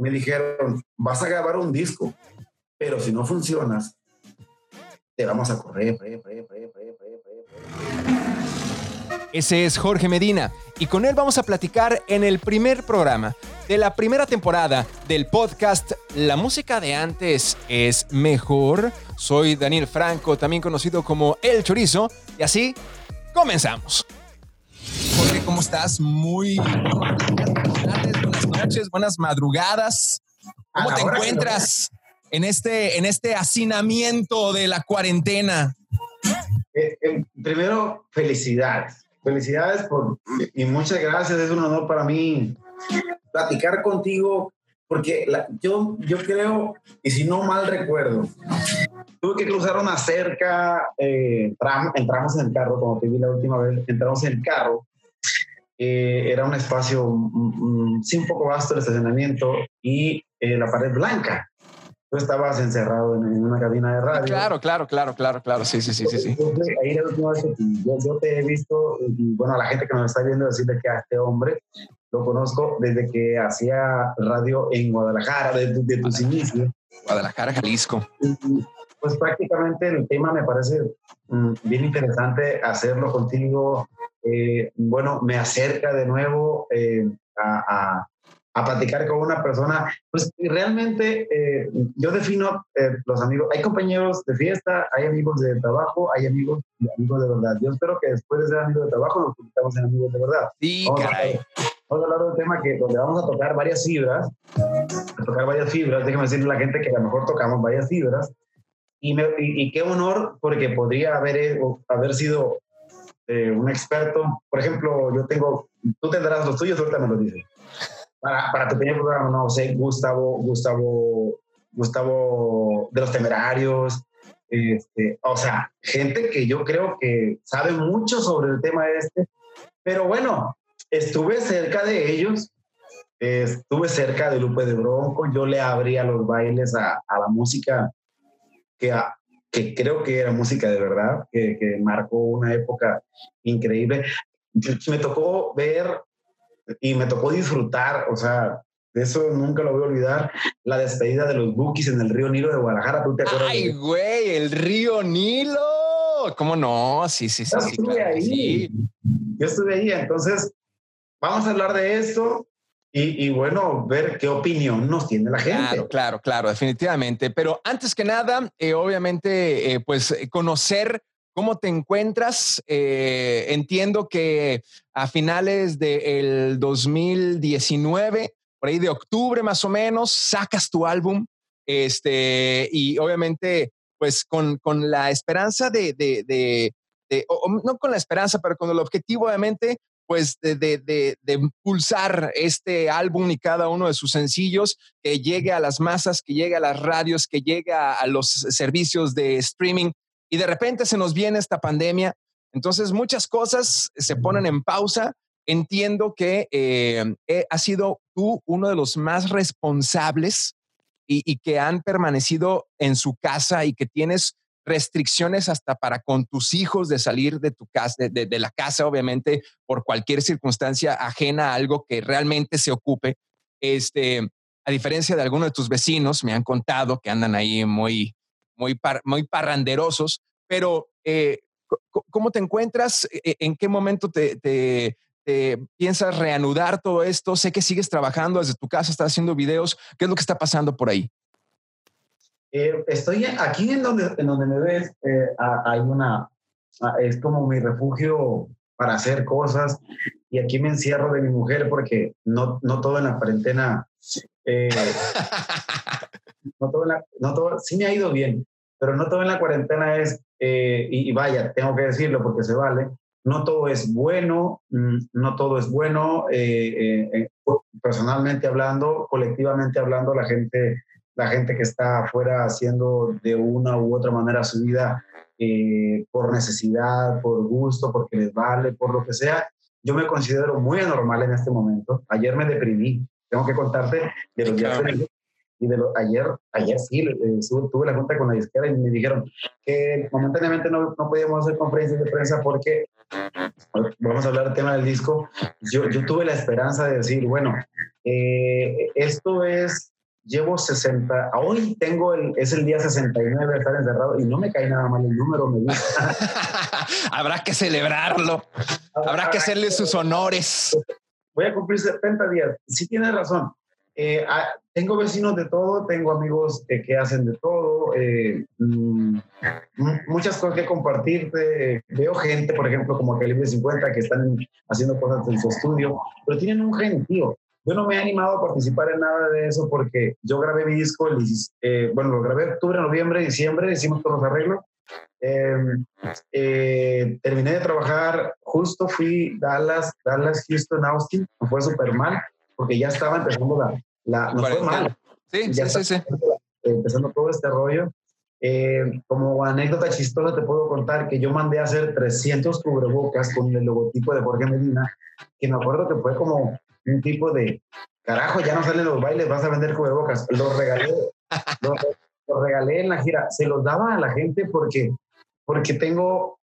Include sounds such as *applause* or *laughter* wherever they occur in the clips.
me dijeron, vas a grabar un disco, pero si no funcionas, te vamos a correr. Ese es Jorge Medina y con él vamos a platicar en el primer programa de la primera temporada del podcast La música de antes es mejor. Soy Daniel Franco, también conocido como El Chorizo, y así comenzamos. Jorge, ¿cómo estás? Muy buenas noches, buenas madrugadas. ¿Cómo te encuentras en este, en este hacinamiento de la cuarentena? Eh, eh, primero, felicidades. Felicidades por, y muchas gracias. Es un honor para mí platicar contigo porque yo, yo creo, y si no mal recuerdo, tuve que cruzar una cerca, eh, entramos en el carro, como te vi la última vez, entramos en el carro, eh, era un espacio mm, mm, sí un poco vasto el estacionamiento y eh, la pared blanca. Tú estabas encerrado en, una cabina de radio. Claro, claro, claro, claro, claro, sí, sí, sí, sí. sí. ahí la última vez que yo, yo, te he visto, y bueno, a la gente que nos está viendo decirle que a este hombre lo conozco desde que hacía radio en Guadalajara, desde de tus inicios. Guadalajara, Jalisco. Pues prácticamente el tema me parece mm, bien interesante hacerlo contigo. Eh, bueno, me acerca de nuevo eh, a, a, platicar con una persona. Pues realmente eh, yo defino los amigos. Hay compañeros de fiesta, hay amigos de trabajo, hay amigos amigos de verdad. Yo espero que después de ser amigos de trabajo nos convirtamos en amigos de verdad. Sí, caray vamos a hablar de un tema que, donde vamos a tocar varias fibras, a tocar varias fibras, déjame decirle a la gente que a lo mejor tocamos varias fibras, y, me, y, qué honor, porque podría haber, eh, haber sido eh, un experto. Por ejemplo, yo tengo, tú tendrás los tuyos, ahorita me lo dices. Para, para tu primer programa, no sé, Gustavo, Gustavo, Gustavo de los Temerarios, este, o sea, gente que yo creo que sabe mucho sobre el tema este, pero bueno, estuve cerca de ellos, estuve cerca de Lupe de Bronco, yo le abría los bailes a, la música que, que creo que era música de verdad, que, que marcó una época increíble. Me tocó ver y me tocó disfrutar, o sea, de eso nunca lo voy a olvidar, la despedida de los Bookies en el río Nilo de Guadalajara, ¿tú te acuerdas? ¡Ay, güey! El río Nilo. ¿Cómo no? Sí, sí, sí. Yo estuve ahí. Yo estuve ahí, entonces Vamos a hablar de esto y, bueno, ver qué opinión nos tiene la gente. Claro, claro, claro, definitivamente. Pero antes que nada, eh, obviamente, eh, pues conocer cómo te encuentras. Eh, entiendo que a finales del 2019, por ahí de octubre más o menos, sacas tu álbum. Este, y obviamente, pues con, con la esperanza de, de, de, no con la esperanza, pero con el objetivo, obviamente, pues de, de, de, impulsar este álbum y cada uno de sus sencillos, que llegue a las masas, que llegue a las radios, que llegue a, los servicios de streaming. Y de repente se nos viene esta pandemia. Entonces muchas cosas se ponen en pausa. Entiendo que eh, eh, has sido tú uno de los más responsables y, y que han permanecido en su casa y que tienes restricciones hasta para con tus hijos de salir de tu casa, de, la casa, obviamente, por cualquier circunstancia ajena a algo que realmente se ocupe. Este, a diferencia de algunos de tus vecinos, me han contado que andan ahí muy, muy, muy parranderosos, pero eh, ¿cómo te encuentras? E, ¿En qué momento te, te, piensas reanudar todo esto? Sé que sigues trabajando desde tu casa, estás haciendo videos. ¿Qué es lo que está pasando por ahí? Eh, estoy aquí en donde, en donde me ves, eh, hay una, es como mi refugio para hacer cosas. Y aquí me encierro de mi mujer porque no, no todo en la cuarentena, eh, *laughs* no, todo no todo, sí me ha ido bien, pero no todo en la cuarentena es, y, y, vaya, tengo que decirlo porque se vale, no todo es bueno, mm, no todo es bueno, personalmente hablando, colectivamente hablando, la gente la gente que está afuera haciendo de una u otra manera su vida eh, por necesidad, por gusto, porque les vale, por lo que sea. Yo me considero muy anormal en este momento. Ayer me deprimí. Tengo que contarte de los días y de lo, ayer, ayer sí, eh, tuve la junta con la disquera y me dijeron que momentáneamente no, no podíamos hacer conferencias de prensa porque, vamos a hablar del tema del disco, yo, yo tuve la esperanza de decir, bueno, eh, esto es llevo 60, hoy tengo el, es el día 69 de estar encerrado y no me cae nada mal el número, me gusta. *laughs* Habrá que celebrarlo, habrá que hacerle sus honores. Voy a cumplir 70 días, sí tienes razón. Eh, ah, tengo vecinos de todo, tengo amigos que hacen de todo, eh, mm, muchas cosas que compartirte. veo gente, por ejemplo, como Calibre 50, que están haciendo cosas en su estudio, pero tienen un genio. Yo no me he animado a participar en nada de eso porque yo grabé mi disco, el, eh, bueno, lo grabé octubre, noviembre, diciembre, hicimos todos los arreglos. Em, terminé de trabajar, justo fui Dallas, Dallas, Houston, Austin, me fue súper mal porque ya estaba empezando la, la no fue mal. Sí, sí, sí, sí. Empezando todo este rollo. Eh, como anécdota chistosa te puedo contar que yo mandé a hacer 300 cubrebocas con el logotipo de Jorge Medina, que me acuerdo que fue como un tipo de, carajo, ya no salen los bailes, vas a vender cubrebocas. Los regalé, *laughs* los, regalé en la gira. Se los daba a la gente porque, porque tengo,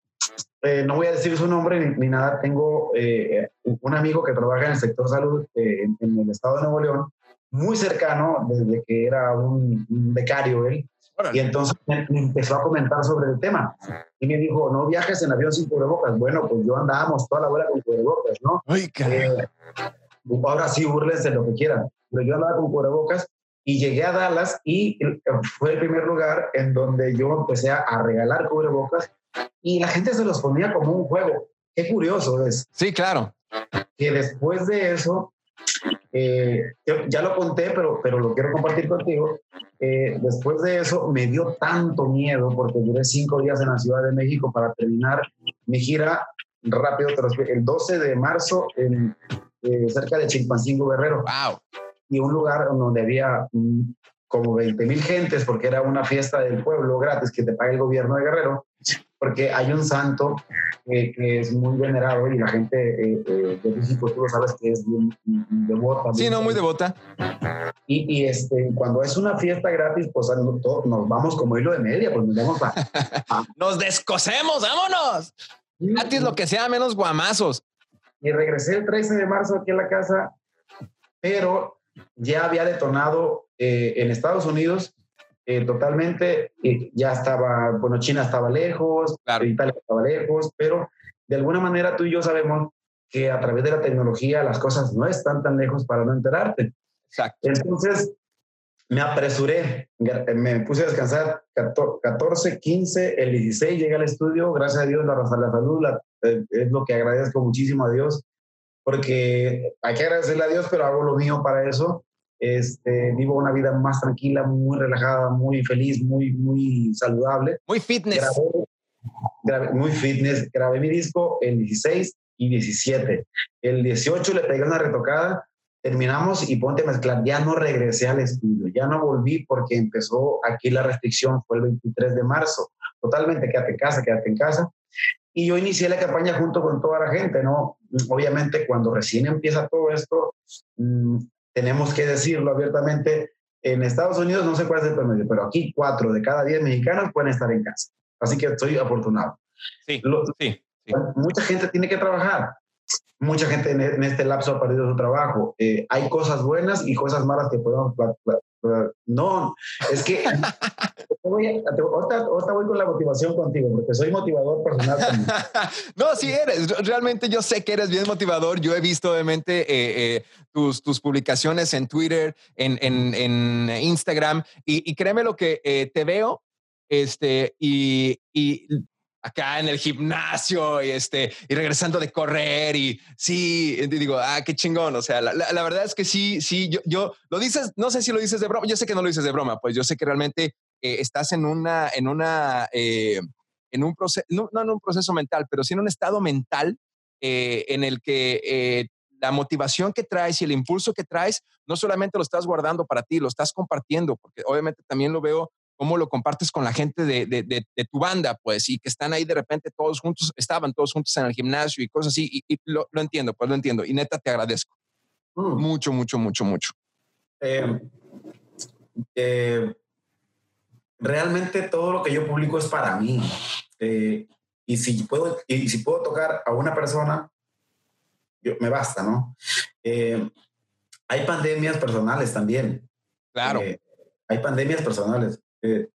eh, no voy a decir su nombre ni, nada, tengo eh, un amigo que trabaja en el sector salud en, el estado de Nuevo León, muy cercano desde que era un, becario él. Y entonces me, empezó a comentar sobre el tema. Y me dijo, no viajes en avión sin cubrebocas. Bueno, pues yo andábamos toda la vuelta con cubrebocas, ¿no? Ay, eh, ahora sí, burles lo que quieran. Pero yo andaba con cubrebocas y llegué a Dallas y fue el primer lugar en donde yo empecé a regalar cubrebocas y la gente se los ponía como un juego. Qué curioso es. Sí, claro. Que después de eso, eh, ya lo conté, pero, pero lo quiero compartir contigo. Eh, después de eso me dio tanto miedo porque duré cinco días en la Ciudad de México para terminar mi gira rápido, el 12 de marzo en, eh, cerca de Chilpancingo Guerrero. Wow. Y un lugar donde había mm, como 20 mil gentes porque era una fiesta del pueblo gratis que te paga el gobierno de Guerrero porque hay un santo que es muy venerado y la gente eh, eh, de México, tú lo sabes que es muy devota. Sí, no, muy devota. Y, y, este, cuando es una fiesta gratis, pues nos, nos vamos como hilo de media, pues nos vamos a... *laughs* ¡Nos descosemos! ¡Vámonos! Gratis lo que sea, menos guamazos. Y regresé el 13 de marzo aquí en la casa, pero ya había detonado eh, en Estados Unidos eh, totalmente, ya estaba, bueno, China estaba lejos, Italia estaba lejos, pero de alguna manera tú y yo sabemos que a través de la tecnología las cosas no están tan lejos para no enterarte. Exacto. Entonces, me apresuré, me puse a descansar 14, 15, el 16 llegué al estudio, gracias a Dios la, la salud eh, es lo que agradezco muchísimo a Dios, porque hay que agradecerle a Dios, pero hago lo mío para eso. Este, vivo una vida más tranquila, muy relajada, muy feliz, muy, muy saludable. Muy fitness. muy fitness. Grabé mi disco el 16 y 17. El 18 le pegué una retocada, terminamos y ponte a mezclar. Ya no regresé al estudio, ya no volví porque empezó aquí la restricción, fue el 23 de marzo. Totalmente, quédate en casa, quédate en casa. Y yo inicié la campaña junto con toda la gente, ¿no? Obviamente, cuando recién empieza todo esto, mm, tenemos que decirlo abiertamente, en Estados Unidos no sé cuál es el promedio, pero aquí cuatro de cada diez mexicanos pueden estar en casa. Así que estoy afortunado. Sí, sí, Mucha gente tiene que trabajar. Mucha gente en, este lapso ha perdido su trabajo. Eh, hay cosas buenas y cosas malas que podemos no, es que *laughs* ahorita, voy con la motivación contigo, porque soy motivador personal. *laughs* no, sí eres. Realmente yo sé que eres bien motivador. Yo he visto obviamente eh, eh, tus, tus publicaciones en Twitter, en, en, Instagram, y, créeme lo que eh, te veo este, y, y acá en el gimnasio y este y regresando de correr y sí digo ah qué chingón o sea la, la, verdad es que sí sí yo, yo lo dices no sé si lo dices de broma yo sé que no lo dices de broma pues yo sé que realmente eh, estás en una en una eh, en un proceso no, no, en un proceso mental pero sí en un estado mental eh, en el que la motivación que traes y el impulso que traes no solamente lo estás guardando para ti lo estás compartiendo porque obviamente también lo veo cómo lo compartes con la gente de, de, de, tu banda, pues, y que están ahí de repente todos juntos, estaban todos juntos en el gimnasio y cosas así, y, lo, lo, entiendo, pues lo entiendo, y neta te agradezco. Mm. Mucho, mucho, mucho, mucho. Eh, eh, realmente todo lo que yo publico es para mí. Eh, y, si puedo, y si puedo tocar a una persona, yo, me basta, ¿no? hay pandemias personales también Claro. Eh, hay pandemias personales. Eh,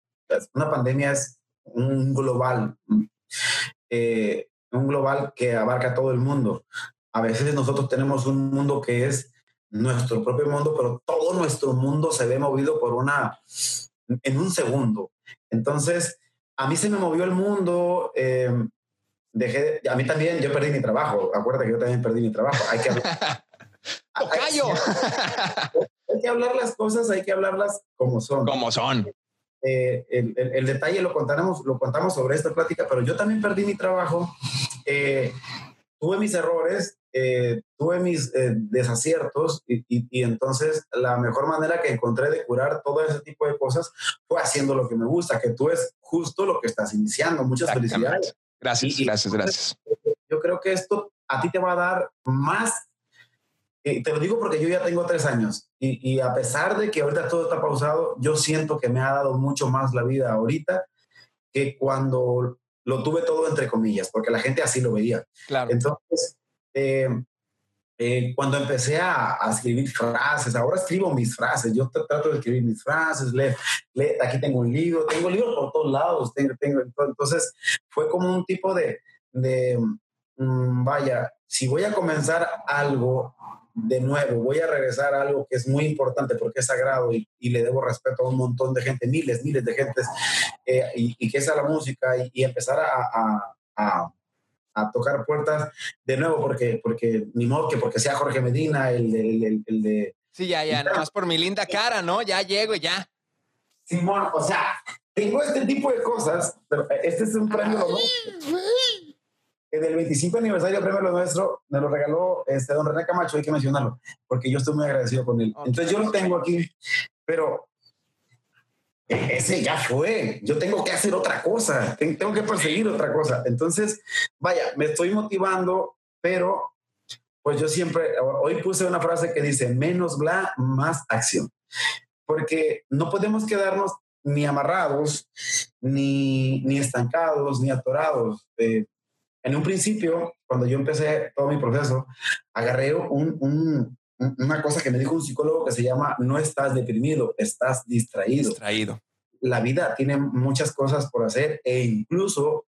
una pandemia es un global, eh, un global que abarca todo el mundo. A veces nosotros tenemos un mundo que es nuestro propio mundo, pero todo nuestro mundo se ve movido por una, en un segundo. Entonces, a mí se me movió el mundo, eh, dejé, a mí también, yo perdí mi trabajo, acuérdate que yo también perdí mi trabajo, hay que hablar. *laughs* hay, *laughs* hay, que hablar las cosas, hay que hablarlas como son. Como son. Eh, el, el, detalle lo contaremos, lo contamos sobre esta plática, pero yo también perdí mi trabajo, eh, tuve mis errores, eh, tuve mis eh, desaciertos y, y, entonces la mejor manera que encontré de curar todo ese tipo de cosas fue haciendo lo que me gusta, que tú es justo lo que estás iniciando. Muchas felicidades. Gracias, gracias, gracias. Yo creo que esto a ti te va a dar más, y te lo digo porque yo ya tengo tres años y, y a pesar de que ahorita todo está pausado, yo siento que me ha dado mucho más la vida ahorita que cuando lo tuve todo entre comillas, porque la gente así lo veía. Claro. Entonces, eh, eh, cuando empecé a, escribir frases, ahora escribo mis frases, yo trato de escribir mis frases, le, aquí tengo un libro, tengo libros por todos lados, tengo, tengo, entonces fue como un tipo de, de mm, vaya, si voy a comenzar algo de nuevo, voy a regresar a algo que es muy importante porque es sagrado y, le debo respeto a un montón de gente, miles, miles de gentes, eh, y, que es a la música y, empezar a, a a tocar puertas de nuevo, porque, porque ni modo que porque sea Jorge Medina, el, el, el, de... Sí, ya, ya, nada más por mi linda cara, ¿no? Ya llego y ya. Simón, o sea, tengo este tipo de cosas, pero este es un premio del 25 aniversario premio Lo Nuestro, me lo regaló este don René Camacho, hay que mencionarlo, porque yo estoy muy agradecido con él. Entonces yo lo tengo aquí, pero ese ya fue, yo tengo que hacer otra cosa, tengo que perseguir otra cosa. Entonces, vaya, me estoy motivando, pero pues yo siempre, hoy puse una frase que dice, menos bla, más acción, porque no podemos quedarnos ni amarrados, ni, ni estancados, ni atorados. Eh, en un principio, cuando yo empecé todo mi proceso, agarré un, un, una cosa que me dijo un psicólogo que se llama no estás deprimido, estás distraído. Distraído. La vida tiene muchas cosas por hacer e incluso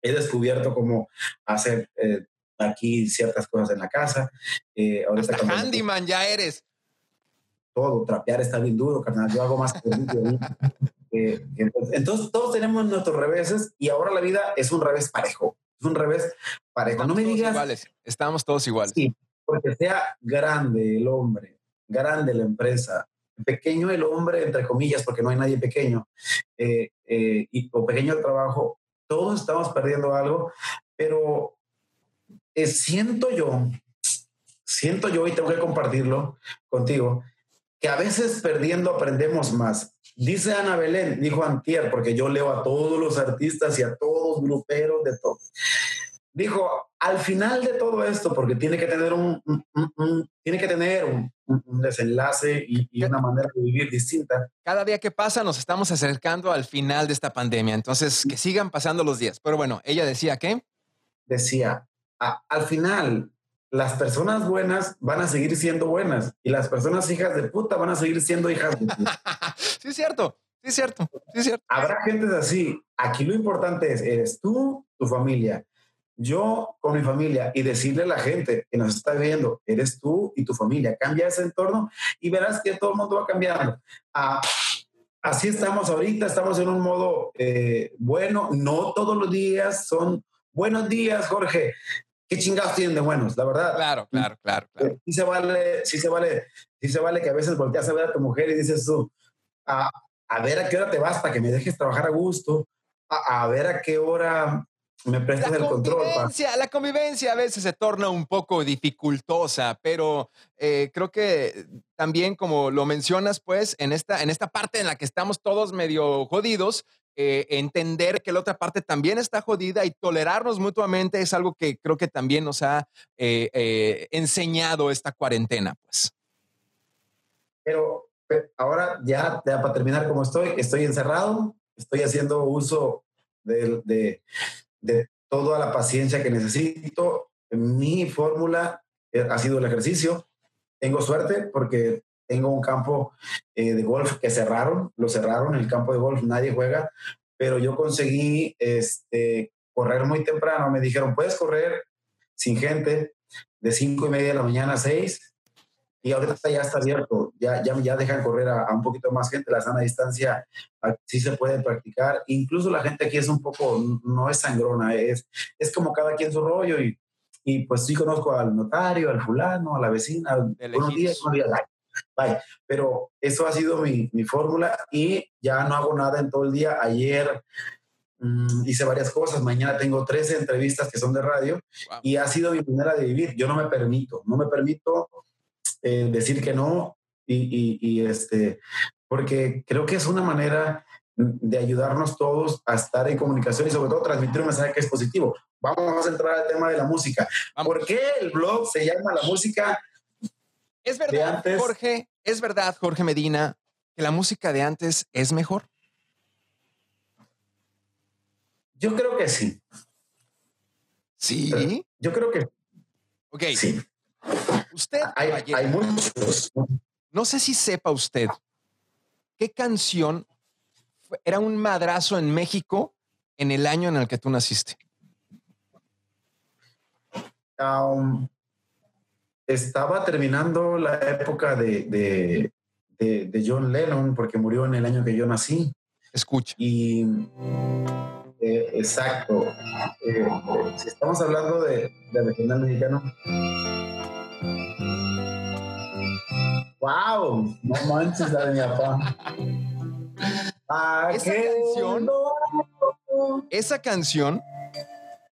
he descubierto cómo hacer eh, aquí ciertas cosas en la casa. Eh, Hasta handyman ya eres. Todo, trapear está bien duro, carnal. Yo hago más que *laughs* eh, entonces, entonces, todos tenemos nuestros reveses y ahora la vida es un revés parejo. Es un revés parejo. no me digas. Iguales. Estamos todos iguales. Sí, porque sea grande el hombre, grande la empresa, pequeño el hombre, entre comillas, porque no hay nadie pequeño, eh, eh, y, o pequeño el trabajo, todos estamos perdiendo algo, pero eh, siento yo, siento yo y tengo que compartirlo contigo, que a veces perdiendo aprendemos más. Dice Ana Belén, dijo Antier, porque yo leo a todos los artistas y a todos gruperos de todos dijo, al final de todo esto, porque tiene que tener un, tiene que tener un, desenlace y, una manera de vivir distinta. Cada día que pasa nos estamos acercando al final de esta pandemia, entonces que sigan pasando los días. Pero bueno, ella decía que... Decía, al final las personas buenas van a seguir siendo buenas y las personas hijas de puta van a seguir siendo hijas de puta. *laughs* sí, es cierto. Sí, es cierto. Sí, es cierto. Habrá gente así. Aquí lo importante es, eres tú, tu familia yo con mi familia y decirle a la gente que nos está viendo, eres tú y tu familia, cambia ese entorno y verás que todo el mundo va cambiando. Ah, así estamos ahorita, estamos en un modo eh, bueno, no todos los días son buenos días, Jorge. ¿Qué chingados tienen de buenos? La verdad. Claro, claro, claro. claro. Sí se vale, sí se vale, sí se vale que a veces volteas a ver a tu mujer y dices tú, a, a ver a qué hora te vas para que me dejes trabajar a gusto, a, a ver a qué hora me prestas el control. La convivencia a veces se torna un poco dificultosa, pero eh, creo que también, como lo mencionas, pues, en esta, en esta parte en la que estamos todos medio jodidos, eh, entender que la otra parte también está jodida y tolerarnos mutuamente es algo que creo que también nos ha eh, enseñado esta cuarentena, pues. Pero, ahora ya, para terminar como estoy, estoy encerrado, estoy haciendo uso de, de toda la paciencia que necesito. Mi fórmula eh, ha sido el ejercicio. Tengo suerte porque tengo un campo eh, de golf que cerraron, lo cerraron, el campo de golf nadie juega, pero yo conseguí este, correr muy temprano. Me dijeron, puedes correr sin gente de cinco y media de la mañana a seis y ahorita ya está abierto, ya, ya, ya dejan correr a, un poquito más gente, la sana distancia sí se puede practicar, incluso la gente aquí es un poco, no es sangrona, es, es como cada quien su rollo y, y pues sí conozco al notario, al fulano, a la vecina, buenos días, buenos días, bye. Pero eso ha sido mi, mi fórmula y ya no hago nada en todo el día. Ayer mm, hice varias cosas, mañana tengo 13 entrevistas que son de radio y ha sido mi manera de vivir. Yo no me permito, no me permito eh, decir que no y, y, este, porque creo que es una manera de ayudarnos todos a estar en comunicación y sobre todo transmitir un mensaje que es positivo. Vamos a entrar al tema de la música. ¿Por qué el blog se llama La Música? Es verdad, Jorge, es verdad, Jorge Medina, que la música de antes es mejor. Yo creo que sí. Sí. Yo creo que Ok. Sí. Usted, hay, muchos. No sé si sepa usted qué canción era un madrazo en México en el año en el que tú naciste. Um, estaba terminando la época de, de, John Lennon porque murió en el año que yo nací. Escucha. Y eh, exacto. Eh, si estamos hablando de, de regional mexicano, ¡Wow! No manches la de mi papá. esa canción, esa canción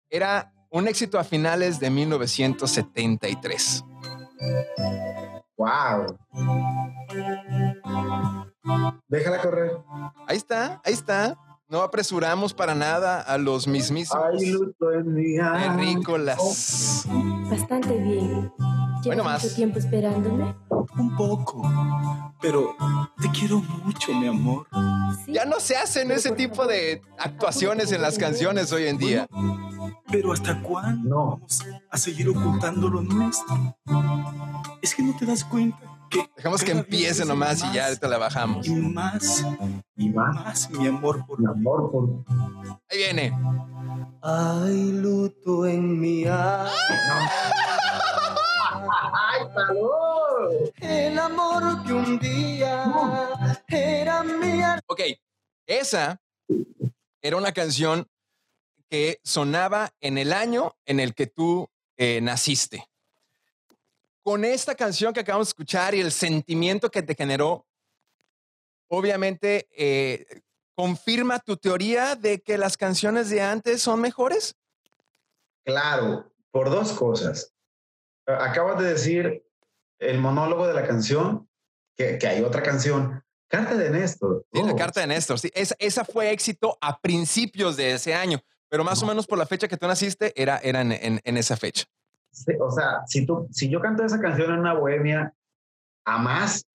era un éxito a finales de 1973. ¡Wow! Déjala correr. Ahí está, ahí está. No apresuramos para nada a los mismísimos Ay, luto en mi terrícolas. Bastante bien. Bueno, más. mucho tiempo esperándome? Un poco. Pero te quiero mucho, mi amor. Ya no se hacen ese tipo de actuaciones en las canciones hoy en día. Pero ¿hasta cuándo vamos a seguir ocultando lo nuestro? Es que no te das cuenta que... Dejamos que empiece nomás y ya te la bajamos. Y más, y más, mi amor por mi amor por... Ahí viene. Hay luto en mi alma. ¡Ay, salud! El amor que un día era mía. Ok, esa era una canción que sonaba en el año en el que tú eh, naciste. Con esta canción que acabamos de escuchar y el sentimiento que te generó, obviamente eh, confirma tu teoría de que las canciones de antes son mejores. Claro, por dos cosas. Acabas de decir el monólogo de la canción, que, hay otra canción. Carta de Néstor. Sí, la oh. carta de Néstor. Sí, esa, fue éxito a principios de ese año, pero más o menos por la fecha que tú naciste, era, era en, esa fecha. O sea, si, tú, si yo canto esa canción en una bohemia, a más,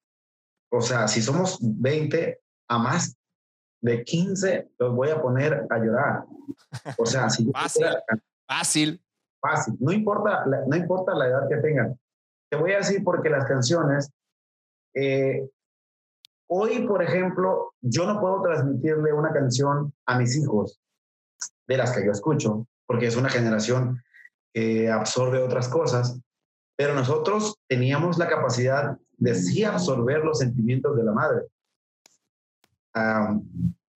o sea, si somos 20, a más de 15, los voy a poner a llorar. O sea, si fácil, fácil fácil, no importa, no importa la edad que tengan. Te voy a decir porque las canciones, eh, hoy, por ejemplo, yo no puedo transmitirle una canción a mis hijos de las que yo escucho, porque es una generación que absorbe otras cosas, pero nosotros teníamos la capacidad de sí absorber los sentimientos de la madre.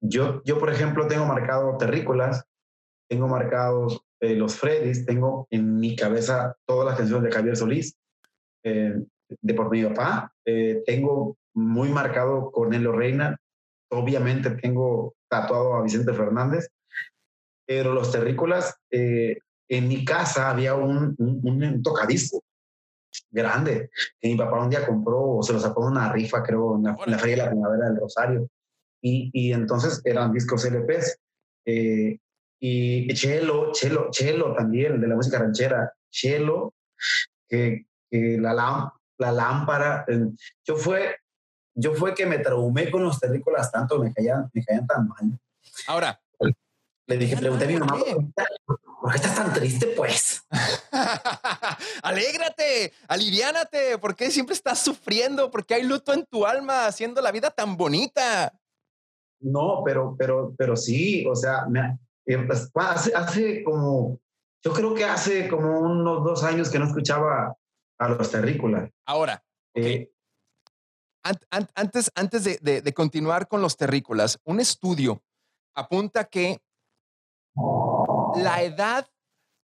yo, yo, por ejemplo, tengo marcado terrícolas, tengo marcados eh, los Freddys, tengo en mi cabeza todas las canciones de Javier Solís, eh, de por mi papá, eh, tengo muy marcado Cornelio Reina, obviamente tengo tatuado a Vicente Fernández, pero los terrícolas, en mi casa había un, un, tocadisco grande que mi papá un día compró o se lo sacó en una rifa, creo, en la, Feria de la Primavera del Rosario. Y, y entonces eran discos LPs. Eh, y Chelo, Chelo, Chelo también, de la música ranchera, Chelo, que, que la, la lámpara, yo fue, yo fue que me traumé con los terrícolas tanto, me caían, me caían tan mal. Ahora, Le dije, pregunté a mi mamá, ¿por qué estás tan triste, pues? *laughs* Alégrate, aliviánate, ¿por qué siempre estás sufriendo? ¿Por qué hay luto en tu alma haciendo la vida tan bonita? No, pero, pero, pero sí, o sea, me, eh, pues, hace, hace como, yo creo que hace como unos dos años que no escuchaba a los terrícolas. Ahora, eh, antes, antes de, continuar con los terrícolas, un estudio apunta que la edad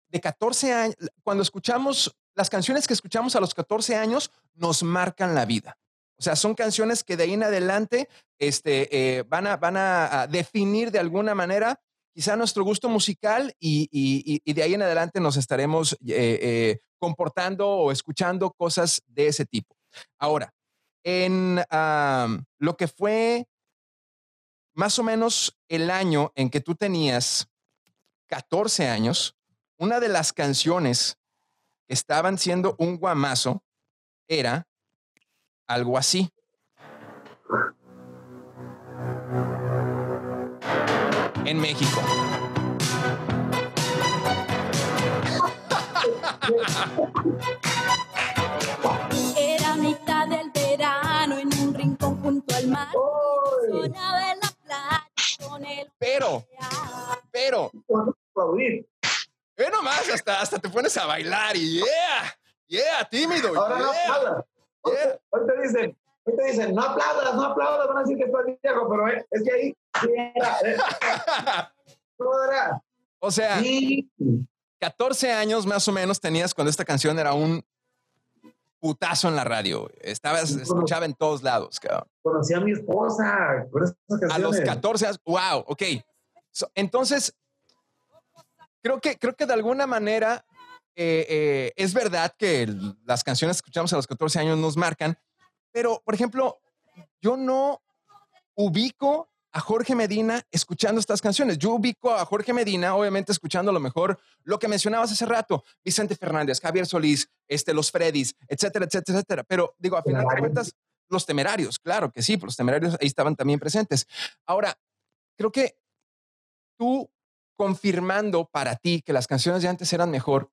de 14 años, cuando escuchamos las canciones que escuchamos a los 14 años, nos marcan la vida. O sea, son canciones que de ahí en adelante este, eh, van, a, van a, definir de alguna manera quizá nuestro gusto musical y, de ahí en adelante nos estaremos eh, comportando o escuchando cosas de ese tipo. Ahora, en lo que fue más o menos el año en que tú tenías 14 años, una de las canciones que estaban siendo un guamazo era algo así. En México. Era mitad del verano en un rincón junto al mar. Sonaba en la playa con el. Pero, pero. Ve nomás, hasta, hasta te pones a bailar y yeah, yeah, tímido. Ahora no aplaudas. Hoy te dicen, hoy te dicen, no aplaudas, no aplaudas, van a decir que estás viejo, pero es que ahí. *laughs* o sea, 14 años más o menos tenías cuando esta canción era un putazo en la radio. Estaba, escuchaba en todos lados, cabrón. Conocí a mi esposa A los 14 años, wow, ok. Entonces, creo que, creo que de alguna manera eh, eh, es verdad que las canciones que escuchamos a los 14 años nos marcan, pero, por ejemplo, yo no ubico a Jorge Medina escuchando estas canciones. Yo ubico a Jorge Medina, obviamente, escuchando a lo mejor lo que mencionabas hace rato, Vicente Fernández, Javier Solís, este, los Freddys, etcétera, etcétera, etcétera. Pero digo, a final de cuentas, los temerarios, claro que sí, los temerarios ahí estaban también presentes. Ahora, creo que tú confirmando para ti que las canciones de antes eran mejor,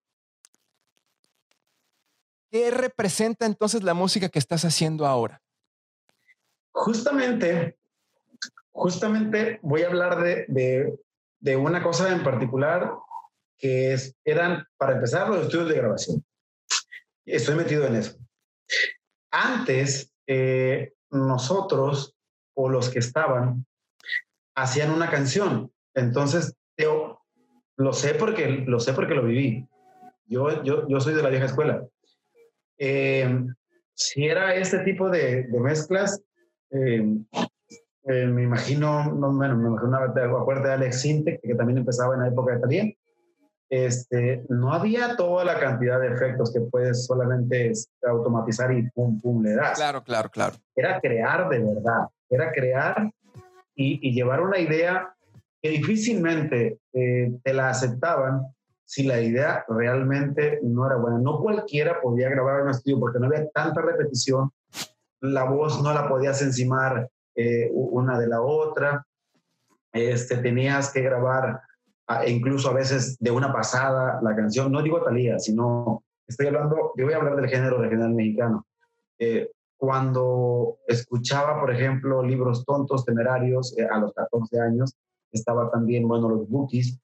¿qué representa entonces la música que estás haciendo ahora? Justamente justamente voy a hablar de, de, una cosa en particular que es, eran, para empezar, los estudios de grabación. Estoy metido en eso. Antes, eh, nosotros o los que estaban hacían una canción. Entonces, yo lo sé porque lo sé porque lo viví. Yo, yo, yo soy de la vieja escuela. Eh, si era este tipo de, de mezclas, eh, eh, me imagino, no, bueno, me imagino una acuerdo de Alex Sintek, que también empezaba en la época de Talía. Este, no había toda la cantidad de efectos que puedes solamente este, automatizar y pum, pum, le das. Claro, claro, claro. Era crear de verdad, era crear y, llevar una idea que difícilmente eh, te la aceptaban si la idea realmente no era buena. No cualquiera podía grabar un estudio porque no había tanta repetición, la voz no la podías encimar eh, una de la otra. Este, tenías que grabar e incluso a veces de una pasada la canción. No digo Talía, sino estoy hablando, yo voy a hablar del género regional mexicano. Eh, cuando escuchaba, por ejemplo, libros tontos, temerarios, eh, a los 14 años, estaba también, bueno, los bookies.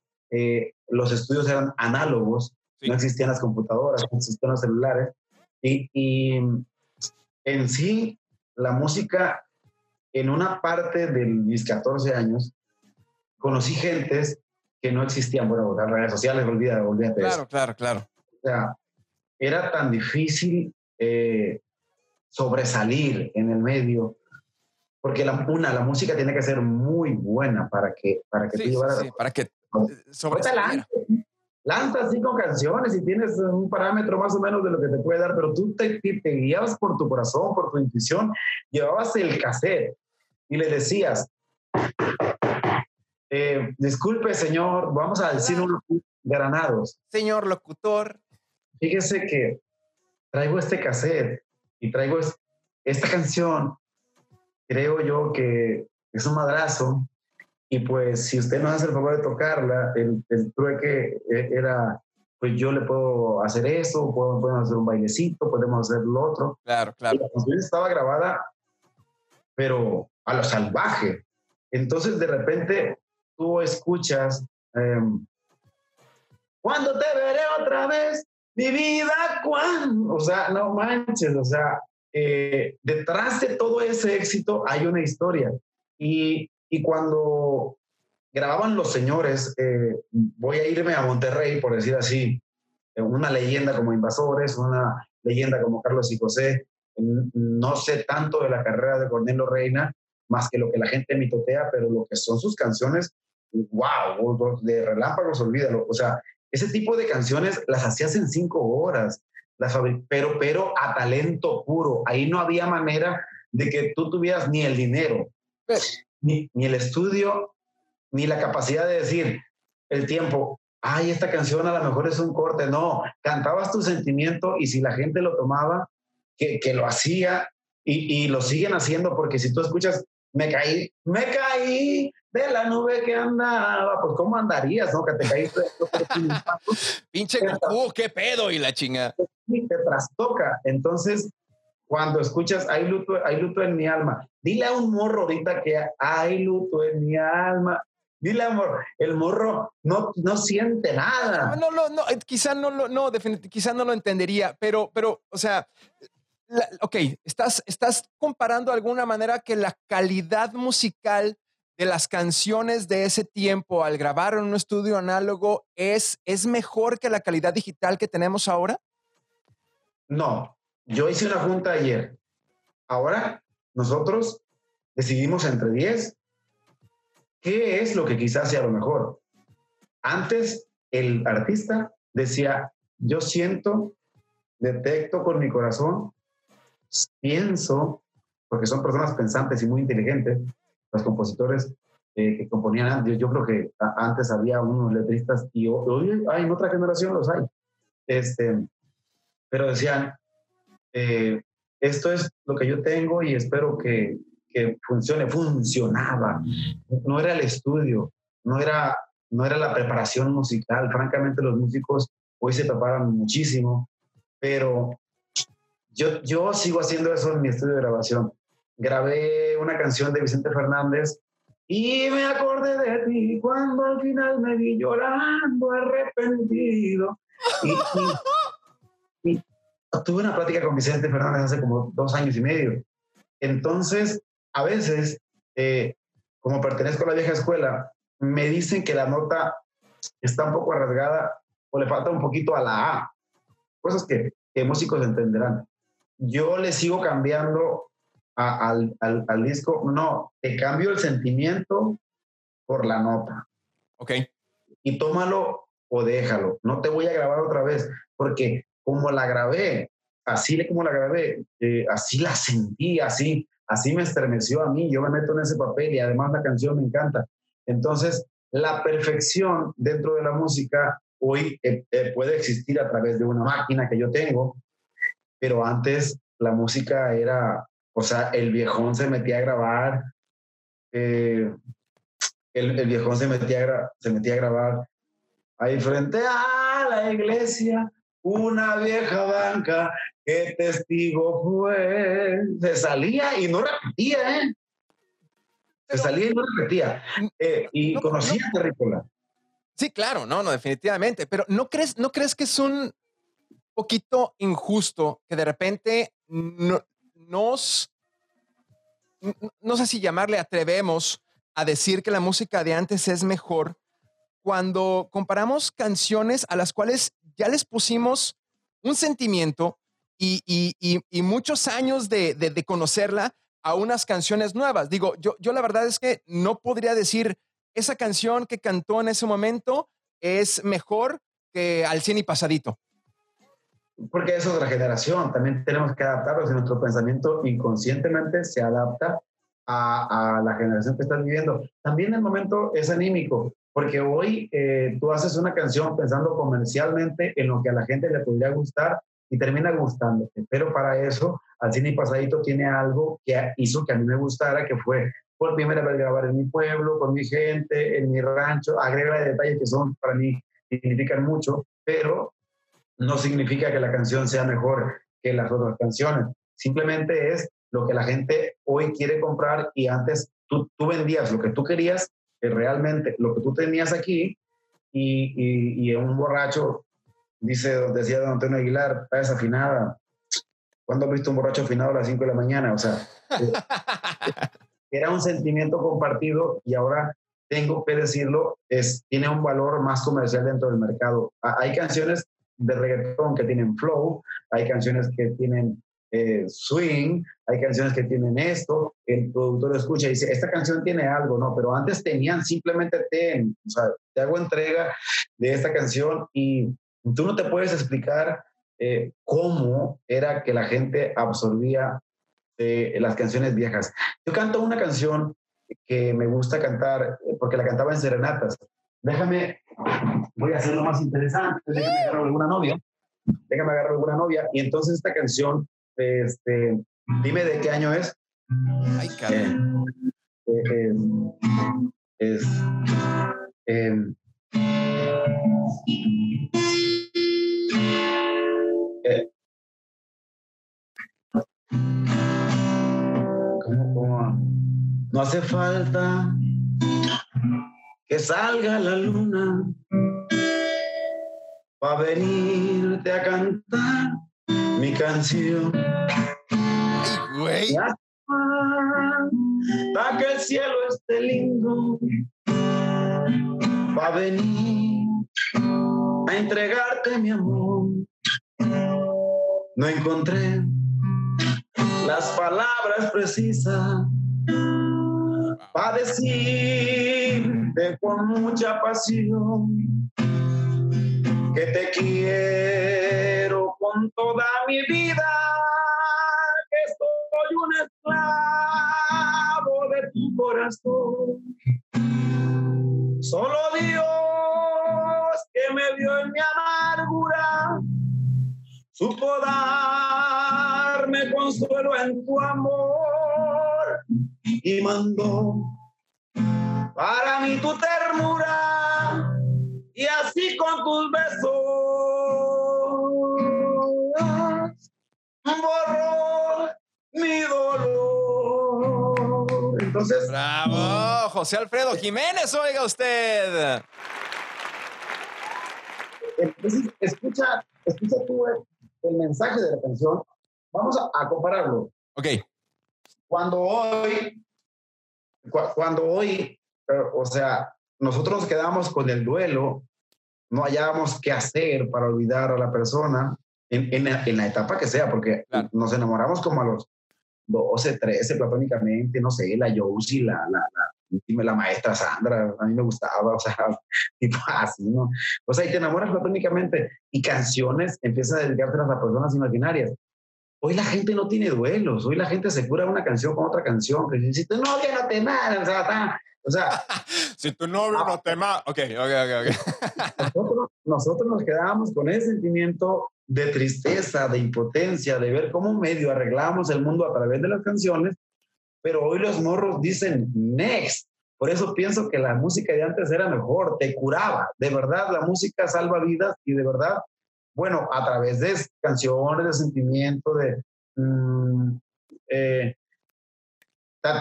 los estudios eran análogos, no existían las computadoras, no existían los celulares. Y, y en sí, la música en una parte de mis 14 años, conocí gentes que no existían. Bueno, las redes sociales, olvídate, olvídate Claro, claro, claro. O sea, era tan difícil eh, sobresalir en el medio, porque la, una, la música tiene que ser muy buena para que, para que tú llevaras... Sí, para que eh, sobresaliera lanzas cinco canciones y tienes un parámetro más o menos de lo que te puede dar, pero tú te, te, guiabas por tu corazón, por tu intuición, llevabas el cassette y le decías, eh, disculpe señor, vamos a decir unos granados. Señor locutor. Fíjese que traigo este cassette y traigo esta canción, creo yo que es un madrazo y pues si usted nos hace el favor de tocarla, el, el trueque eh, era, pues yo le puedo hacer esto, podemos, hacer un bailecito, podemos hacer lo otro. Claro, claro. la canción estaba grabada, pero a lo salvaje. Entonces de repente tú escuchas, em, ¿cuándo te veré otra vez? Mi vida, ¿cuándo? O sea, no manches, o sea, eh, detrás de todo ese éxito hay una historia. Y, y cuando grababan Los Señores, eh, voy a irme a Monterrey, por decir así, una leyenda como Invasores, una leyenda como Carlos y José, no sé tanto de la carrera de Cornelio Reina, más que lo que la gente mitotea, pero lo que son sus canciones, wow, de relámpagos, olvídalo. O sea, ese tipo de canciones las hacías en cinco horas, las pero, pero a talento puro. Ahí no había manera de que tú tuvieras ni el dinero, ni, ni el estudio, ni la capacidad de decir el tiempo, ay, esta canción a lo mejor es un corte. No, cantabas tu sentimiento y si la gente lo tomaba, que, que lo hacía y, y, lo siguen haciendo, porque si tú escuchas, me caí, me caí de la nube que andaba, pues ¿cómo andarías, no? Que te caíste. *laughs* Pinche qué pedo y la chinga. Te trastoca. Entonces, cuando escuchas hay luto, hay luto en mi alma, dile a un morro ahorita que hay luto en mi alma. Dile, amor, el morro no, no siente nada. No, no, no, quizá no no, definitivamente, quizá no lo entendería, pero, pero, o sea, ok, estás, estás comparando de alguna manera que la calidad musical de las canciones de ese tiempo al grabar en un estudio análogo es, es mejor que la calidad digital que tenemos ahora? No, yo hice una junta ayer. Ahora nosotros decidimos entre 10 qué es lo que quizás sea lo mejor. Antes el artista decía, yo siento, detecto con mi corazón, pienso, porque son personas pensantes y muy inteligentes, los compositores eh, que componían antes, yo creo que antes había unos letristas y hoy hay en otra generación los hay. Este, pero decían, eh, esto es lo que yo tengo y espero que, que, funcione. Funcionaba. No era el estudio, no era, no era la preparación musical. Francamente, los músicos hoy se preparan muchísimo, pero yo, yo sigo haciendo eso en mi estudio de grabación. Grabé una canción de Vicente Fernández y me acordé de ti cuando al final me vi llorando arrepentido. Y, tuve una plática con Vicente Fernández hace como dos años y medio. Entonces, a veces, eh, como pertenezco a la vieja escuela, me dicen que la nota está un poco rasgada o le falta un poquito a la A. Cosas que, que músicos entenderán yo le sigo cambiando al, al, disco, no, te cambio el sentimiento por la nota. Ok. Y tómalo o déjalo. No te voy a grabar otra vez, porque como la grabé, así como la grabé, eh, así la sentí, así, así me estremeció a mí. Yo me meto en ese papel y además la canción me encanta. Entonces, la perfección dentro de la música hoy eh, eh, puede existir a través de una máquina que yo tengo, pero antes la música era, o sea, el viejón se metía a grabar, el, el, viejón se metía, a se metía a grabar ahí frente a la iglesia, una vieja banca que testigo fue. Se salía y no repetía, ¿eh? Se salía y no repetía. Eh, y conocía a Terrícola. Sí, claro, no, no, definitivamente. Pero ¿no crees, ¿no crees que es un poquito injusto que de repente nos, no sé si llamarle atrevemos a decir que la música de antes es mejor cuando comparamos canciones a las cuales ya les pusimos un sentimiento y, muchos años de, conocerla a unas canciones nuevas. Digo, yo, yo la verdad es que no podría decir esa canción que cantó en ese momento es mejor que al cien y pasadito porque es otra generación, también tenemos que adaptarnos y nuestro pensamiento inconscientemente se adapta a, a, la generación que estás viviendo. También el momento es anímico, porque hoy eh, tú haces una canción pensando comercialmente en lo que a la gente le podría gustar y termina gustándote, pero para eso al cine pasadito tiene algo que hizo que a mí me gustara, que fue por primera vez grabar en mi pueblo, con mi gente, en mi rancho, agrega detalles que son para mí significan mucho, pero no significa que la canción sea mejor que las otras canciones. Simplemente es lo que la gente hoy quiere comprar y antes tú, tú vendías lo que tú querías, que realmente lo que tú tenías aquí y, y, y un borracho, dice, decía don Antonio Aguilar, está desafinada. ¿Cuándo has visto un borracho afinado a las 5 de la mañana? O sea, era un sentimiento compartido y ahora tengo que decirlo, es, tiene un valor más comercial dentro del mercado. Hay canciones de reggaetón que tienen flow, hay canciones que tienen eh, swing, hay canciones que tienen esto, el productor escucha y dice, esta canción tiene algo, ¿no? Pero antes tenían simplemente ten, o sea, te hago entrega de esta canción y tú no te puedes explicar eh, cómo era que la gente absorbía eh, las canciones viejas. Yo canto una canción que me gusta cantar porque la cantaba en serenatas. Déjame, voy a hacerlo más interesante, déjame agarrar alguna novia, déjame agarrar alguna novia. Y entonces esta canción, este, dime de qué año es. Ay, cabrón. Eh, eh, es, em, eh, ¿cómo, cómo? No hace falta que salga la luna para venirte a cantar mi canción. Güey. Para que el cielo esté lindo, va a venir a entregarte mi amor. No encontré las palabras precisas para decirte con mucha pasión que te quiero con toda mi vida, que soy un esclavo de tu corazón. Solo Dios que me vio en mi amargura supo darme consuelo en tu amor y mandó para mí tu ternura y así con tus besos borró mi dolor. Entonces, Bravo, José Alfredo Jiménez, oiga usted. entonces escucha, escucha tú el, mensaje de la canción. Vamos a, a compararlo. Ok, cuando hoy, cu- cuando hoy, eh, o sea, nosotros nos quedamos con el duelo, no hallábamos qué hacer para olvidar a la persona en, en la, en la etapa que sea, porque Claro. nos enamoramos como a los 12, 13 platónicamente, no sé, la Josie, la, la, la, la maestra Sandra, a mí me gustaba, *laughs* o sea, tipo así, ¿no? O sea, y te enamoras platónicamente y canciones empiezas a dedicártelas a personas imaginarias. Hoy la gente no tiene duelos, hoy la gente se cura una canción con otra canción, que si tu novia no te manda, o sea, o sea, *laughs* si tu novio no te ma... Ok, ok, ok, ok. *laughs* nosotros, nosotros nos quedábamos con ese sentimiento de tristeza, de impotencia, de ver cómo medio arreglamos el mundo a través de las canciones, pero hoy los morros dicen next. Por eso pienso que la música de antes era mejor, te curaba. De verdad, la música salva vidas y de verdad, bueno, a través de canciones, de sentimiento, de... mm, eh,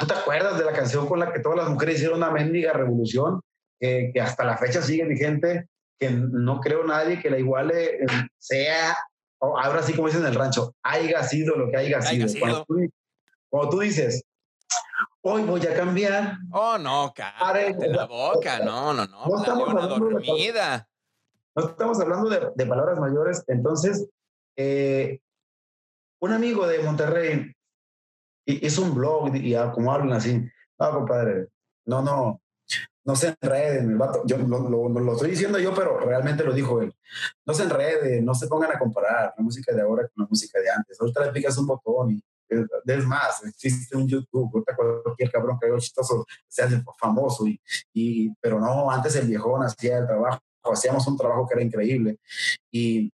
¿Tú te acuerdas de la canción con la que todas las mujeres hicieron una mendiga revolución? Que, que hasta la fecha sigue vigente, que no creo nadie que la iguale, eh, sea, o ahora sí como dicen en el rancho, haya sido lo que haya sido. Haya sido. Cuando, tú, cuando tú dices, hoy voy a cambiar, Oh, no, cállate la boca. No, no, no. No estamos hablando dormida. No estamos hablando de, de palabras mayores, entonces, eh, un amigo de Monterrey hi- hizo un blog y ah, como hablan así, no, compadre, no, no, no se enreden, el vato, yo lo, estoy diciendo yo, pero realmente lo dijo él, no se enreden, no se pongan a comparar la música de ahora con la música de antes, ahorita le picas un botón y es, más, existe un YouTube, ahorita cualquier cabrón que haga chistoso se hace famoso, y, y, pero no, antes el viejón hacía el trabajo, hacíamos un trabajo que era increíble y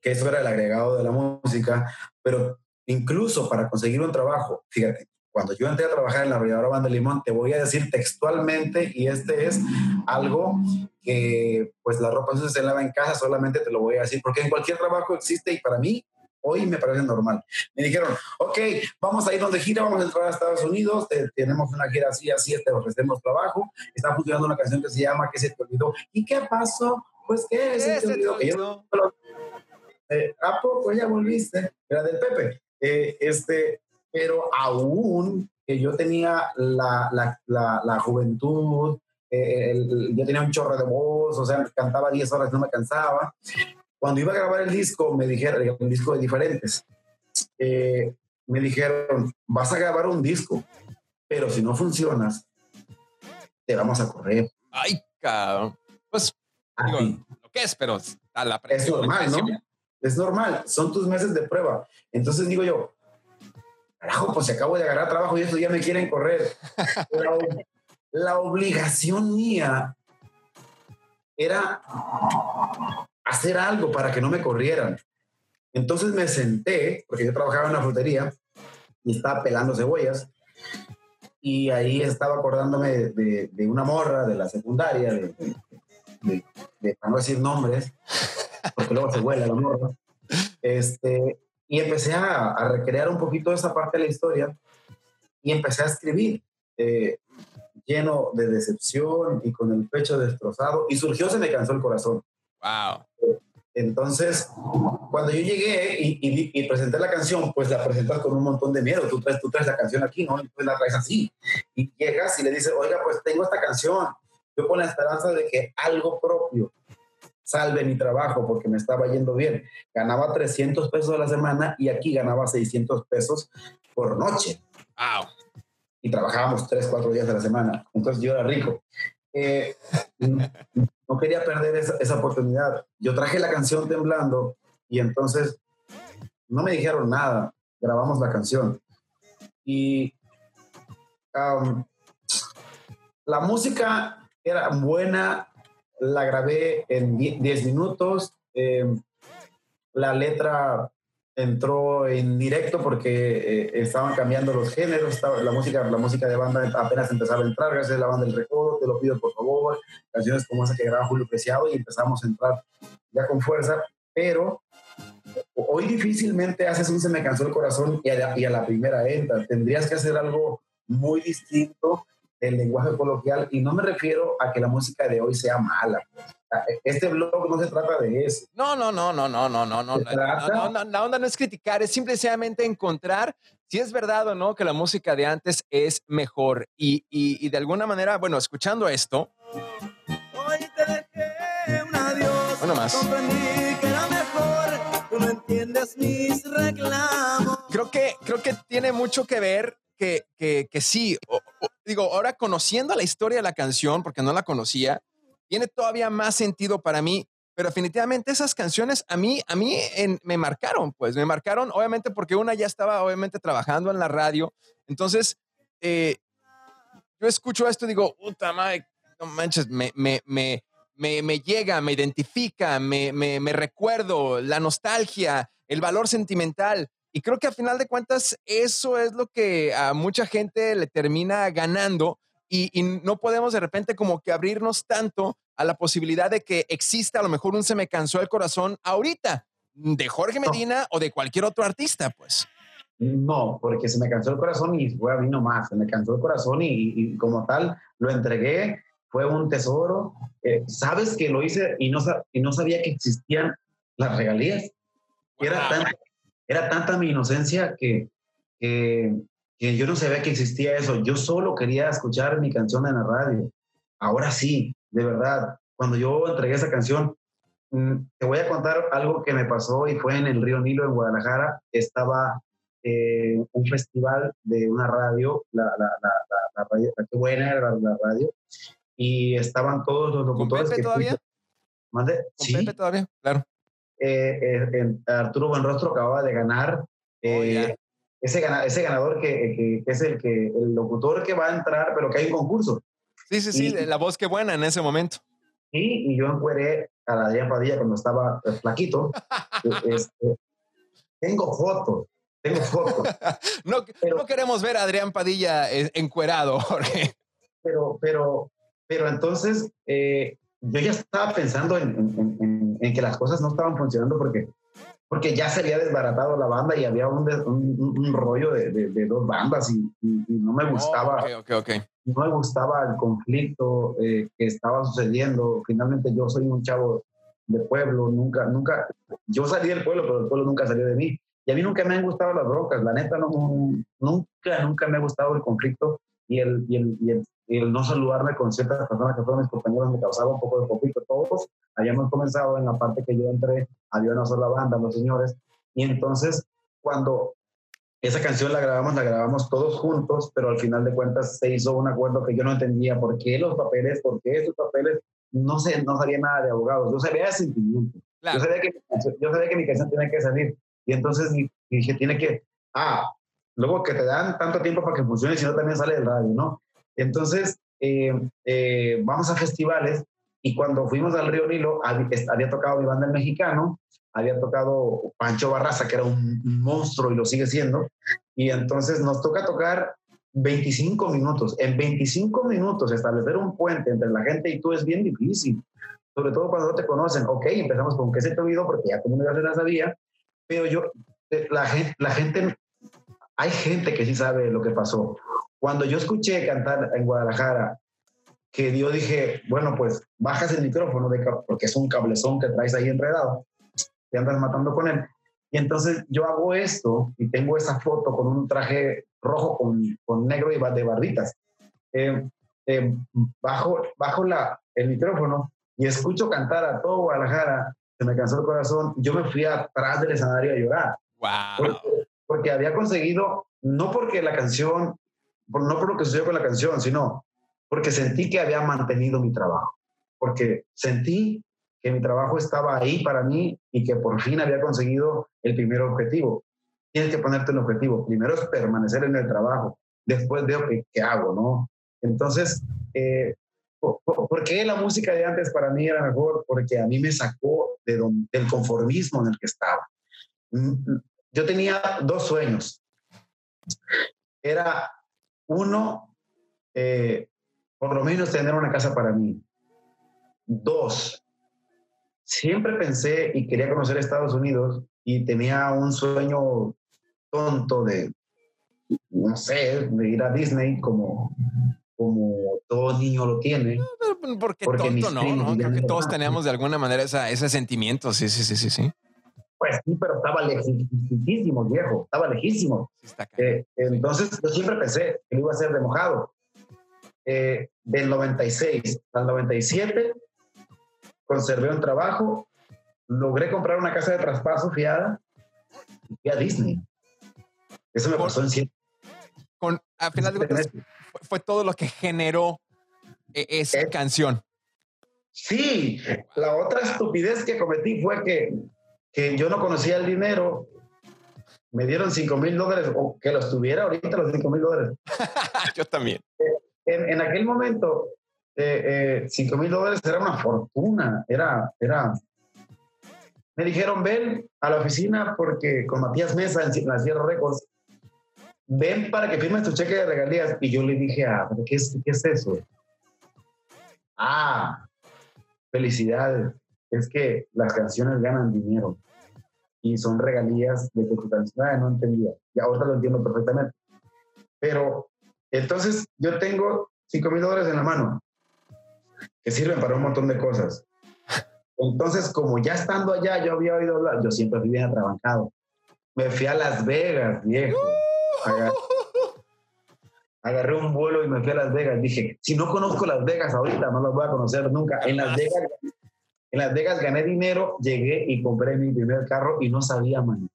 que eso era el agregado de la música, pero incluso para conseguir un trabajo, fíjate, cuando yo entré a trabajar en la arrolladora Banda Limón, te voy a decir textualmente, y este es algo que, pues la ropa se lava en casa, solamente te lo voy a decir, porque en cualquier trabajo existe y para mí hoy me parece normal. Me dijeron, ok, vamos a ir donde gira, vamos a entrar a Estados Unidos, tenemos una gira así, así, te ofrecemos trabajo, está funcionando una canción que se llama ¿Qué se te olvidó? ¿Y qué pasó? Pues ¿qué se te olvidó? Que yo, eh, ¿A poco ya volviste? Era del Pepe. Eh, este, pero aún que yo tenía la, la, la, juventud, eh, yo tenía un chorro de voz, o sea, cantaba 10 horas, no me cansaba. Cuando iba a grabar el disco, me dijeron, un disco de diferentes, eh, me dijeron, vas a grabar un disco, pero si no funcionas, te vamos a correr. Ay, cabrón. Pues, digo, lo que es, pero a la presión. Es normal, ¿no? Es normal, son tus meses de prueba. Entonces digo yo, carajo, pues si acabo de agarrar trabajo y estos ya me quieren correr. la, la obligación mía era hacer algo para que no me corrieran. Entonces me senté, porque yo trabajaba en una frutería y estaba pelando cebollas, y ahí estaba acordándome de, una morra de la secundaria, de, para no decir nombres, porque luego se vuela la morra. Este, y empecé a, recrear un poquito esa parte de la historia y empecé a escribir, eh, lleno de decepción y con el pecho destrozado, y surgió Se me cansó el corazón. Wow. Entonces, cuando yo llegué y, presenté la canción, pues la presentas con un montón de miedo. Tú traes, tú traes la canción aquí, ¿no? Y pues la traes así. Y llegas y le dices, oiga, pues tengo esta canción. Yo con la esperanza de que algo propio salve mi trabajo porque me estaba yendo bien. Ganaba 300 pesos a la semana y aquí ganaba 600 pesos por noche. Wow. Y trabajábamos 3, 4 días a la semana. Entonces yo era rico. Eh, no quería perder esa, oportunidad. Yo traje la canción temblando y entonces no me dijeron nada. Grabamos la canción. Y la música era buena, la grabé en 10 minutos. Em, la letra entró en directo porque eh, estaban cambiando los géneros, la, música, la música de banda apenas empezaba a entrar, gracias a la banda del Recodo, te lo pido por favor, canciones como esa que graba Julio Preciado y empezamos a entrar ya con fuerza, pero hoy difícilmente haces un Se me cansó el corazón y a la, y a la primera entra, tendrías que hacer algo muy distinto el lenguaje coloquial y no me refiero a que la música de hoy sea mala. Este blog no se trata de eso. No, no, no, no, no, no, no, no. La onda no es criticar, es simplemente encontrar si es verdad o no que la música de antes es mejor. Y, y, de alguna manera, bueno, escuchando esto. Hoy te dejé un adiós. Bueno, más. Que era mejor, tú no entiendes mis reclamos. Creo que, creo que tiene mucho que ver que, que, que sí. Digo, ahora conociendo la historia de la canción, porque no la conocía, tiene todavía más sentido para mí. Pero definitivamente esas canciones a mí, a mí me marcaron, pues me marcaron, obviamente porque una ya estaba obviamente trabajando en la radio. Entonces, eh, yo escucho esto y digo, puta madre, no manches, me, me, me, me, llega, me identifica, me recuerdo, la nostalgia, el valor sentimental. Y creo que a final de cuentas eso es lo que a mucha gente le termina ganando y, no podemos de repente como que abrirnos tanto a la posibilidad de que exista a lo mejor un se me cansó el corazón ahorita de Jorge Medina o de cualquier otro artista, pues. No, porque se me cansó el corazón y fue a mí nomás, se me cansó el corazón y, como tal lo entregué, fue un tesoro. Eh, Sabes que lo hice y no, y no sabía que existían las regalías. Era, tanta, era tanta mi inocencia que, que, que yo no sabía que existía eso. Yo solo quería escuchar mi canción en la radio. Ahora sí, de verdad, cuando yo entregué esa canción, mm, te voy a contar algo que me pasó y fue en el Río Nilo, en Guadalajara. Estaba eh, un festival de una radio, la, la, la, radio, qué buena era la, radio, y estaban todos los locutores. ¿Con Pepe todavía? ¿Mande? ¿Con Pepe todavía? Claro. Eh, eh, Arturo Buenrostro acababa de ganar oh, ese, ese ganador que, es el, que, el locutor que va a entrar, pero que hay un concurso. Sí, sí, sí, la voz que buena en ese momento. Sí, y yo encueré a la Adrián Padilla cuando estaba flaquito. *laughs* Este, tengo fotos, tengo fotos. *laughs* no, no, queremos ver a Adrián Padilla eh, encuerado, *laughs* Jorge. Pero, pero, pero entonces eh, yo ya estaba pensando en, en, que las cosas no estaban funcionando porque, porque ya se había desbaratado la banda y había un, un, rollo de, de, dos bandas y, no me gustaba. No me gustaba el conflicto eh, que estaba sucediendo. Finalmente yo soy un chavo de pueblo, nunca, nunca, yo salí del pueblo, pero el pueblo nunca salió de mí. Y a mí nunca me han gustado las broncas, la neta, no, nunca, nunca me ha gustado el conflicto y el, y el, y el, el, no saludarme con ciertas personas que fueron mis compañeros me causaba un poco de conflicto. Todos habíamos comenzado en la parte que yo entré, había una sola banda, los señores, y entonces cuando esa canción la grabamos, la grabamos todos juntos, pero al final de cuentas se hizo un acuerdo que yo no entendía por qué los papeles, por qué esos papeles, no sé, no sabía nada de abogados, yo sabía de sentimiento, yo, sabía que, yo sabía que mi canción tenía que salir, y entonces dije, tiene que, ah, luego que te dan tanto tiempo para que funcione, si no también sale del radio, ¿no? Entonces, eh, eh, vamos a festivales y cuando fuimos al Río Nilo, había, tocado mi banda el mexicano, había tocado Pancho Barraza, que era un monstruo y lo sigue siendo, y entonces nos toca tocar 25 minutos. En 25 minutos establecer un puente entre la gente y tú es bien difícil, sobre todo cuando no te conocen. Ok, empezamos con que se te olvidó porque ya como ya se la sabía, pero yo, eh, la gente, la gente, hay gente que sí sabe lo que pasó. Cuando yo escuché cantar en Guadalajara, que yo dije, bueno, pues bajas el micrófono de, porque es un cablezón que traes ahí enredado, te andas matando con él. Y entonces yo hago esto y tengo esa foto con un traje rojo con, con negro y de barritas. Eh, eh, bajo bajo la, el micrófono y escucho cantar a todo Guadalajara se me cansó el corazón, yo me fui atrás del escenario a llorar. Wow. Porque, había conseguido, no porque la canción, no por lo que sucedió con la canción, sino porque sentí que había mantenido mi trabajo. Porque sentí que mi trabajo estaba ahí para mí y que por fin había conseguido el primer objetivo. Tienes que ponerte un objetivo. Primero es permanecer en el trabajo. Después veo qué, hago, ¿no? Entonces, eh, ¿Por qué la música de antes para mí era mejor? Porque a mí me sacó de del conformismo en el que estaba. Mm, mm, yo tenía dos sueños. Era uno, eh, por lo menos tener una casa para mí. Dos, siempre pensé y quería conocer Estados Unidos y tenía un sueño tonto de, no sé, de ir a Disney como como todo niño lo tiene. Porque, porque tonto, no, no, creo que todos tenemos de alguna manera esa, ese sentimiento, sí, sí, sí, sí, sí. Pues sí, pero estaba lejísimo, viejo, estaba lejísimo. Eh, entonces yo siempre pensé que iba a ser de mojado. Eh, del 96 al 97 conservé un trabajo, logré comprar una casa de traspaso fiada y fui a Disney. Eso me pasó en siete. Con, a final de cuentas, fue todo lo que generó e, esa eh, canción. Sí, la otra estupidez que cometí fue que, que yo no conocía el dinero. Me dieron 5 mil dólares, o que los tuviera ahorita los 5 mil dólares. *laughs* yo también. Eh, en, aquel momento, 5 eh, mil dólares era una fortuna. Era, era. Me dijeron, ven a la oficina porque con Matías Mesa en la Sierra Records ven para que firmes tu cheque de regalías. Y yo le dije, ah, ¿qué es, qué es eso? Ah, felicidades. Es que las canciones ganan dinero y son regalías de. Ah, no entendía. Y ahora lo entiendo perfectamente. Pero entonces yo tengo 5 mil dólares en la mano que sirven para un montón de cosas. Entonces, como ya estando allá, yo había oído hablar, yo siempre fui bien atrabancado. Me fui a Las Vegas, viejo. Agarré, un vuelo y me fui a Las Vegas. Dije, si no conozco Las Vegas ahorita, no las voy a conocer nunca. En Las Vegas, en Las Vegas gané dinero, llegué y compré mi primer carro y no sabía manejar.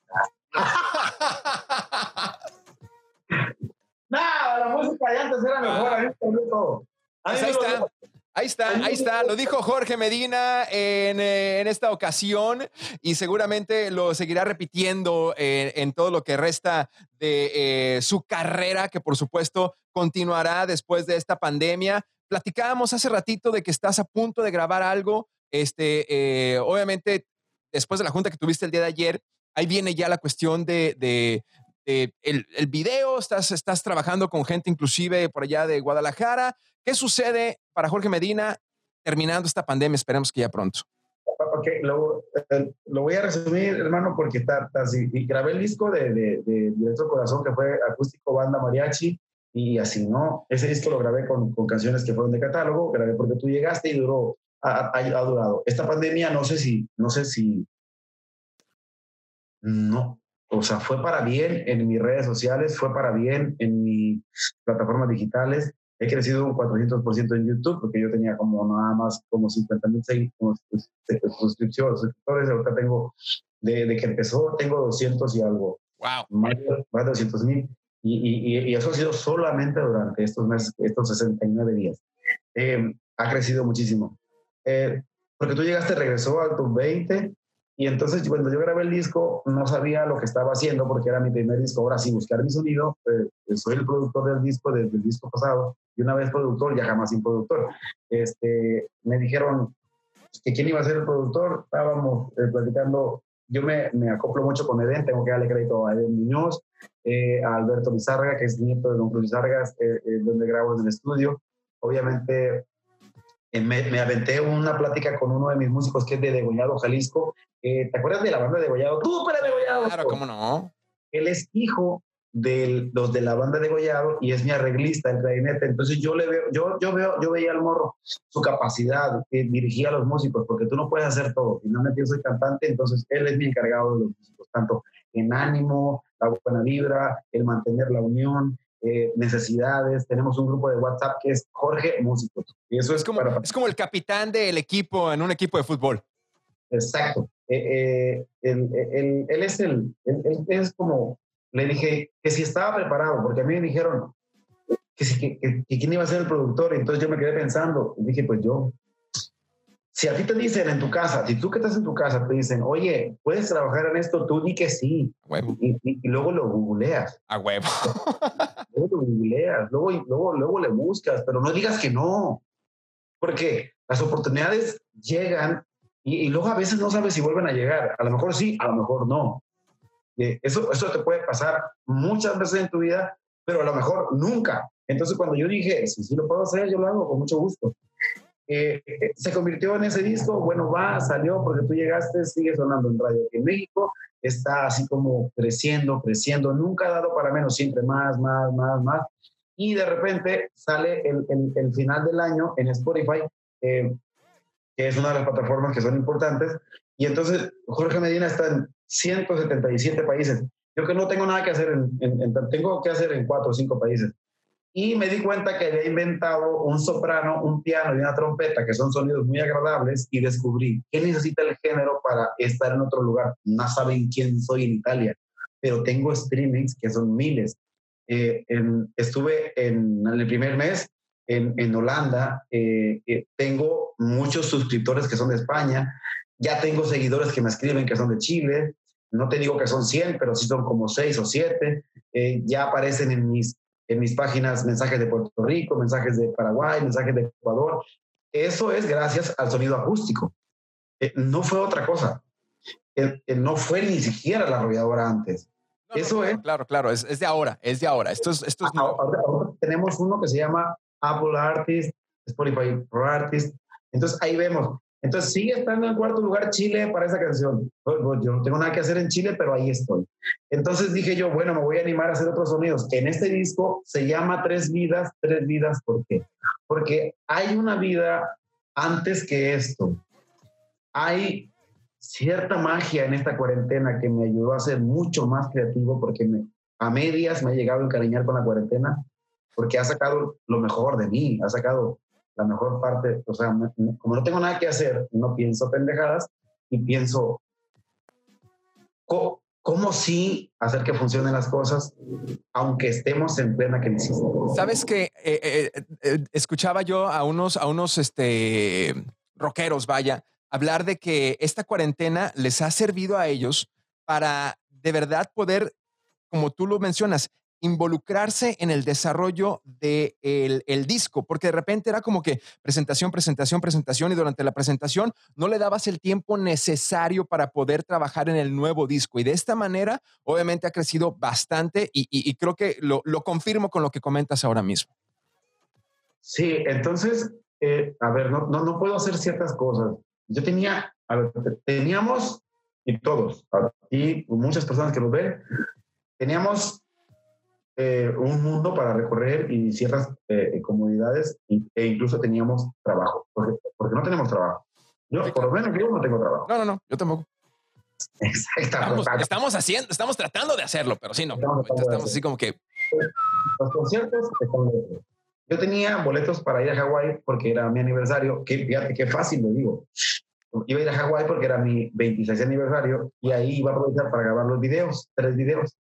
*laughs* Nada, la música de antes era mejor. A mí me todo. Pues ahí está. Ahí está, ahí está. Lo dijo Jorge Medina en, eh, en esta ocasión y seguramente lo seguirá repitiendo en, en todo lo que resta de eh, su carrera, que por supuesto continuará después de esta pandemia. Platicábamos hace ratito de que estás a punto de grabar algo. Este, eh, obviamente, después de la junta que tuviste el día de ayer, ahí viene ya la cuestión de, de el, el, video, estás, estás trabajando con gente inclusive por allá de Guadalajara. ¿Qué sucede para Jorge Medina terminando esta pandemia? Esperemos que ya pronto. Ok, lo, eh, lo voy a resumir, hermano, porque está, así. Y grabé el disco de, de, de Directo Corazón, que fue acústico, banda, mariachi, y así, ¿no? Ese disco lo grabé con, con canciones que fueron de catálogo, grabé porque tú llegaste y duró, ha, ha, durado. Esta pandemia, no sé si, no sé si, no, o sea, fue para bien en mis redes sociales, fue para bien en mis plataformas digitales, he crecido un 400% en YouTube porque yo tenía como nada más como 50 mil suscripciones, suscriptores, ahorita tengo, de, de, que empezó, tengo 200 y algo. Wow. Más, de 200 mil. Y, y, y, eso ha sido solamente durante estos meses, estos 69 días. Eh, ha crecido muchísimo. Eh, porque tú llegaste, regresó al top 20 y entonces cuando yo grabé el disco no sabía lo que estaba haciendo porque era mi primer disco. Ahora sí, buscar mi sonido. Eh, soy el productor del disco desde el disco pasado y una vez productor, ya jamás sin productor. Este, me dijeron que quién iba a ser el productor. Estábamos eh, platicando. Yo me, me, acoplo mucho con Eden, tengo que darle crédito a Eden Muñoz, eh, a Alberto Lizárraga, que es nieto de Don Cruz Lizárraga, donde grabo en el estudio. Obviamente me, me, aventé una plática con uno de mis músicos que es de Degollado, Jalisco, ¿Te acuerdas de la banda de Gollado? Tú, para Degollado. Claro, cómo no. Él es hijo de los de la banda de Gollado y es mi arreglista, el clarinete. Entonces yo le veo, yo, yo veo, yo veía al morro su capacidad, que dirigía a los músicos, porque tú no puedes hacer todo. Finalmente yo soy cantante, entonces él es mi encargado de los músicos, tanto en ánimo, la buena vibra, el mantener la unión, eh, necesidades. Tenemos un grupo de WhatsApp que es Jorge Músicos. Y eso es, como, es como el capitán del equipo en un equipo de fútbol. Exacto. Eh, eh, él, es el, él, es como, le dije que si estaba preparado, porque a mí me dijeron que, si, que, quién iba a ser el productor, entonces yo me quedé pensando, y dije, pues yo, si a ti te dicen en tu casa, si tú que estás en tu casa te dicen, oye, ¿puedes trabajar en esto? Tú di que sí. Y, y, luego lo googleas. A huevo. *laughs* luego lo googleas, luego, luego, luego le buscas, pero no digas que no. Porque las oportunidades llegan y, luego a veces no sabes si vuelven a llegar. A lo mejor sí, a lo mejor no. Eh, eso, eso te puede pasar muchas veces en tu vida, pero a lo mejor nunca. Entonces cuando yo dije, si sí lo puedo hacer, yo lo hago con mucho gusto. Eh, se convirtió en ese disco, bueno, va, salió porque tú llegaste, sigue sonando en radio aquí en México, está así como creciendo, creciendo, nunca ha dado para menos, siempre más, más, más, más. Y de repente sale el, final del año en Spotify, eh, que es una de las plataformas que son importantes. Y entonces Jorge Medina está en 177 países. Yo que no tengo nada que hacer, en, tengo que hacer en cuatro o cinco países. Y me di cuenta que había inventado un soprano, un piano y una trompeta, que son sonidos muy agradables, y descubrí qué necesita el género para estar en otro lugar. No saben quién soy en Italia, pero tengo streamings que son miles. Eh, estuve en, en, el primer mes en, en Holanda, eh, eh, tengo muchos suscriptores que son de España, ya tengo seguidores que me escriben que son de Chile, no te digo que son 100, pero sí son como 6 o 7, eh, ya aparecen en mis, en mis páginas mensajes de Puerto Rico, mensajes de Paraguay, mensajes de Ecuador. Eso es gracias al sonido acústico. no fue otra cosa. no fue ni siquiera la arrolladora antes. Eso es. Claro, claro, es, es, de ahora, es de ahora. Esto es, esto es ahora, tenemos uno que se llama Apple Artist, Spotify Pro Artist. Entonces ahí vemos. Entonces sigue estando en cuarto lugar Chile para esa canción. Yo no tengo nada que hacer en Chile, pero ahí estoy. Entonces dije yo, bueno, me voy a animar a hacer otros sonidos. En este disco se llama Tres Vidas, Tres Vidas, ¿por qué? Porque hay una vida antes que esto. Hay cierta magia en esta cuarentena que me ayudó a ser mucho más creativo porque a medias me he llegado a encariñar con la cuarentena porque ha sacado lo mejor de mí, ha sacado la mejor parte, o sea, como no tengo nada que hacer, no pienso pendejadas y pienso cómo, sí hacer que funcionen las cosas, aunque estemos en plena crisis. Sabes que eh, eh, eh, escuchaba yo a unos, a unos este, rockeros, vaya, hablar de que esta cuarentena les ha servido a ellos para de verdad poder, como tú lo mencionas, involucrarse en el desarrollo del de el disco, porque de repente era como que presentación, presentación, presentación y durante la presentación no le dabas el tiempo necesario para poder trabajar en el nuevo disco. Y de esta manera, obviamente ha crecido bastante y, creo que lo, confirmo con lo que comentas ahora mismo. Sí, entonces, eh, a ver, no, no, no puedo hacer ciertas cosas. Yo tenía, a ver, teníamos, y todos, y muchas personas que nos ven, teníamos eh, un mundo para recorrer y ciertas eh, comodidades e incluso teníamos trabajo, porque, porque no tenemos trabajo. Yo, por lo menos yo no tengo trabajo. No, no, no, yo tampoco. Estamos, estamos, haciendo, estamos tratando de hacerlo, pero sí, no. Estamos, así como que. Los conciertos Yo tenía boletos para ir a Hawái porque era mi aniversario. Que, fíjate qué fácil lo digo. Iba a ir a Hawái porque era mi 26 aniversario y ahí iba a aprovechar para grabar los videos, tres videos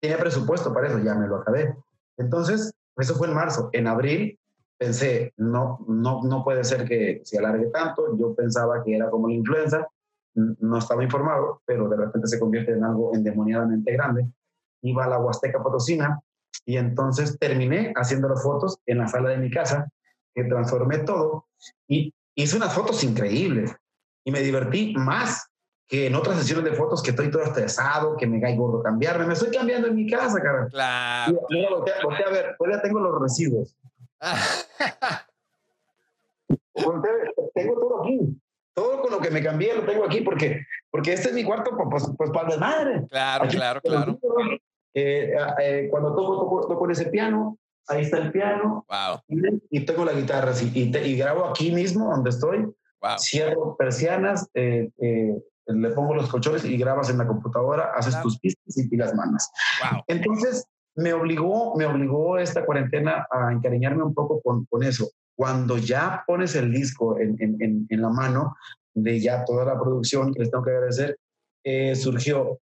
tenía presupuesto para eso, ya me lo acabé. Entonces, eso fue en marzo. En abril pensé, no, no, no puede ser que se alargue tanto. Yo pensaba que era como la influenza, no estaba informado, pero de repente se convierte en algo endemoniadamente grande. Iba a la Huasteca Potosina y entonces terminé haciendo las fotos en la sala de mi casa, que transformé todo y hice unas fotos increíbles y me divertí más que en otras sesiones de fotos que estoy todo estresado, que me cae gordo cambiarme. Me estoy cambiando en mi casa, cara. Claro. Mira, voltea, a ver, todavía tengo los residuos. *laughs* tengo todo aquí. Todo con lo que me cambié lo tengo aquí porque, porque este es mi cuarto, pues, pues, pues para la madre. Claro, claro, claro. Eh, eh, cuando toco, toco, con ese piano, ahí está el piano. Wow. Y, tengo la guitarra y, y, grabo aquí mismo donde estoy. Wow. Cierro persianas, eh, eh le pongo los colchones y grabas en la computadora, haces tus pistas y las manos. Entonces, me obligó, me obligó esta cuarentena a encariñarme un poco con, con eso. Cuando ya pones el disco en, en, en, la mano de ya toda la producción, que les tengo que agradecer, eh, surgió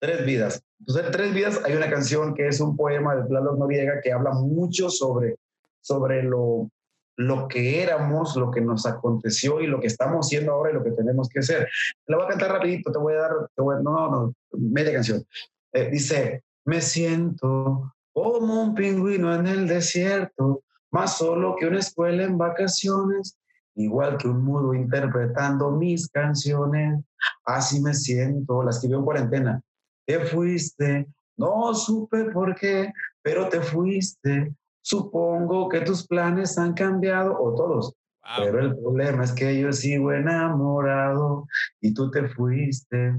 Tres Vidas. Entonces, Tres Vidas hay una canción que es un poema de Tlaloc Noriega que habla mucho sobre, sobre lo, lo que éramos, lo que nos aconteció y lo que estamos haciendo ahora y lo que tenemos que hacer. La voy a cantar rapidito, te voy a dar, no, no, media canción. Eh, dice, me siento como un pingüino en el desierto, más solo que una escuela en vacaciones, igual que un mudo interpretando mis canciones. Así me siento, la escribió en cuarentena. Te fuiste, no supe por qué, pero te fuiste Supongo que tus planes han cambiado, o todos. Pero el problema es que yo sigo enamorado y tú te fuiste.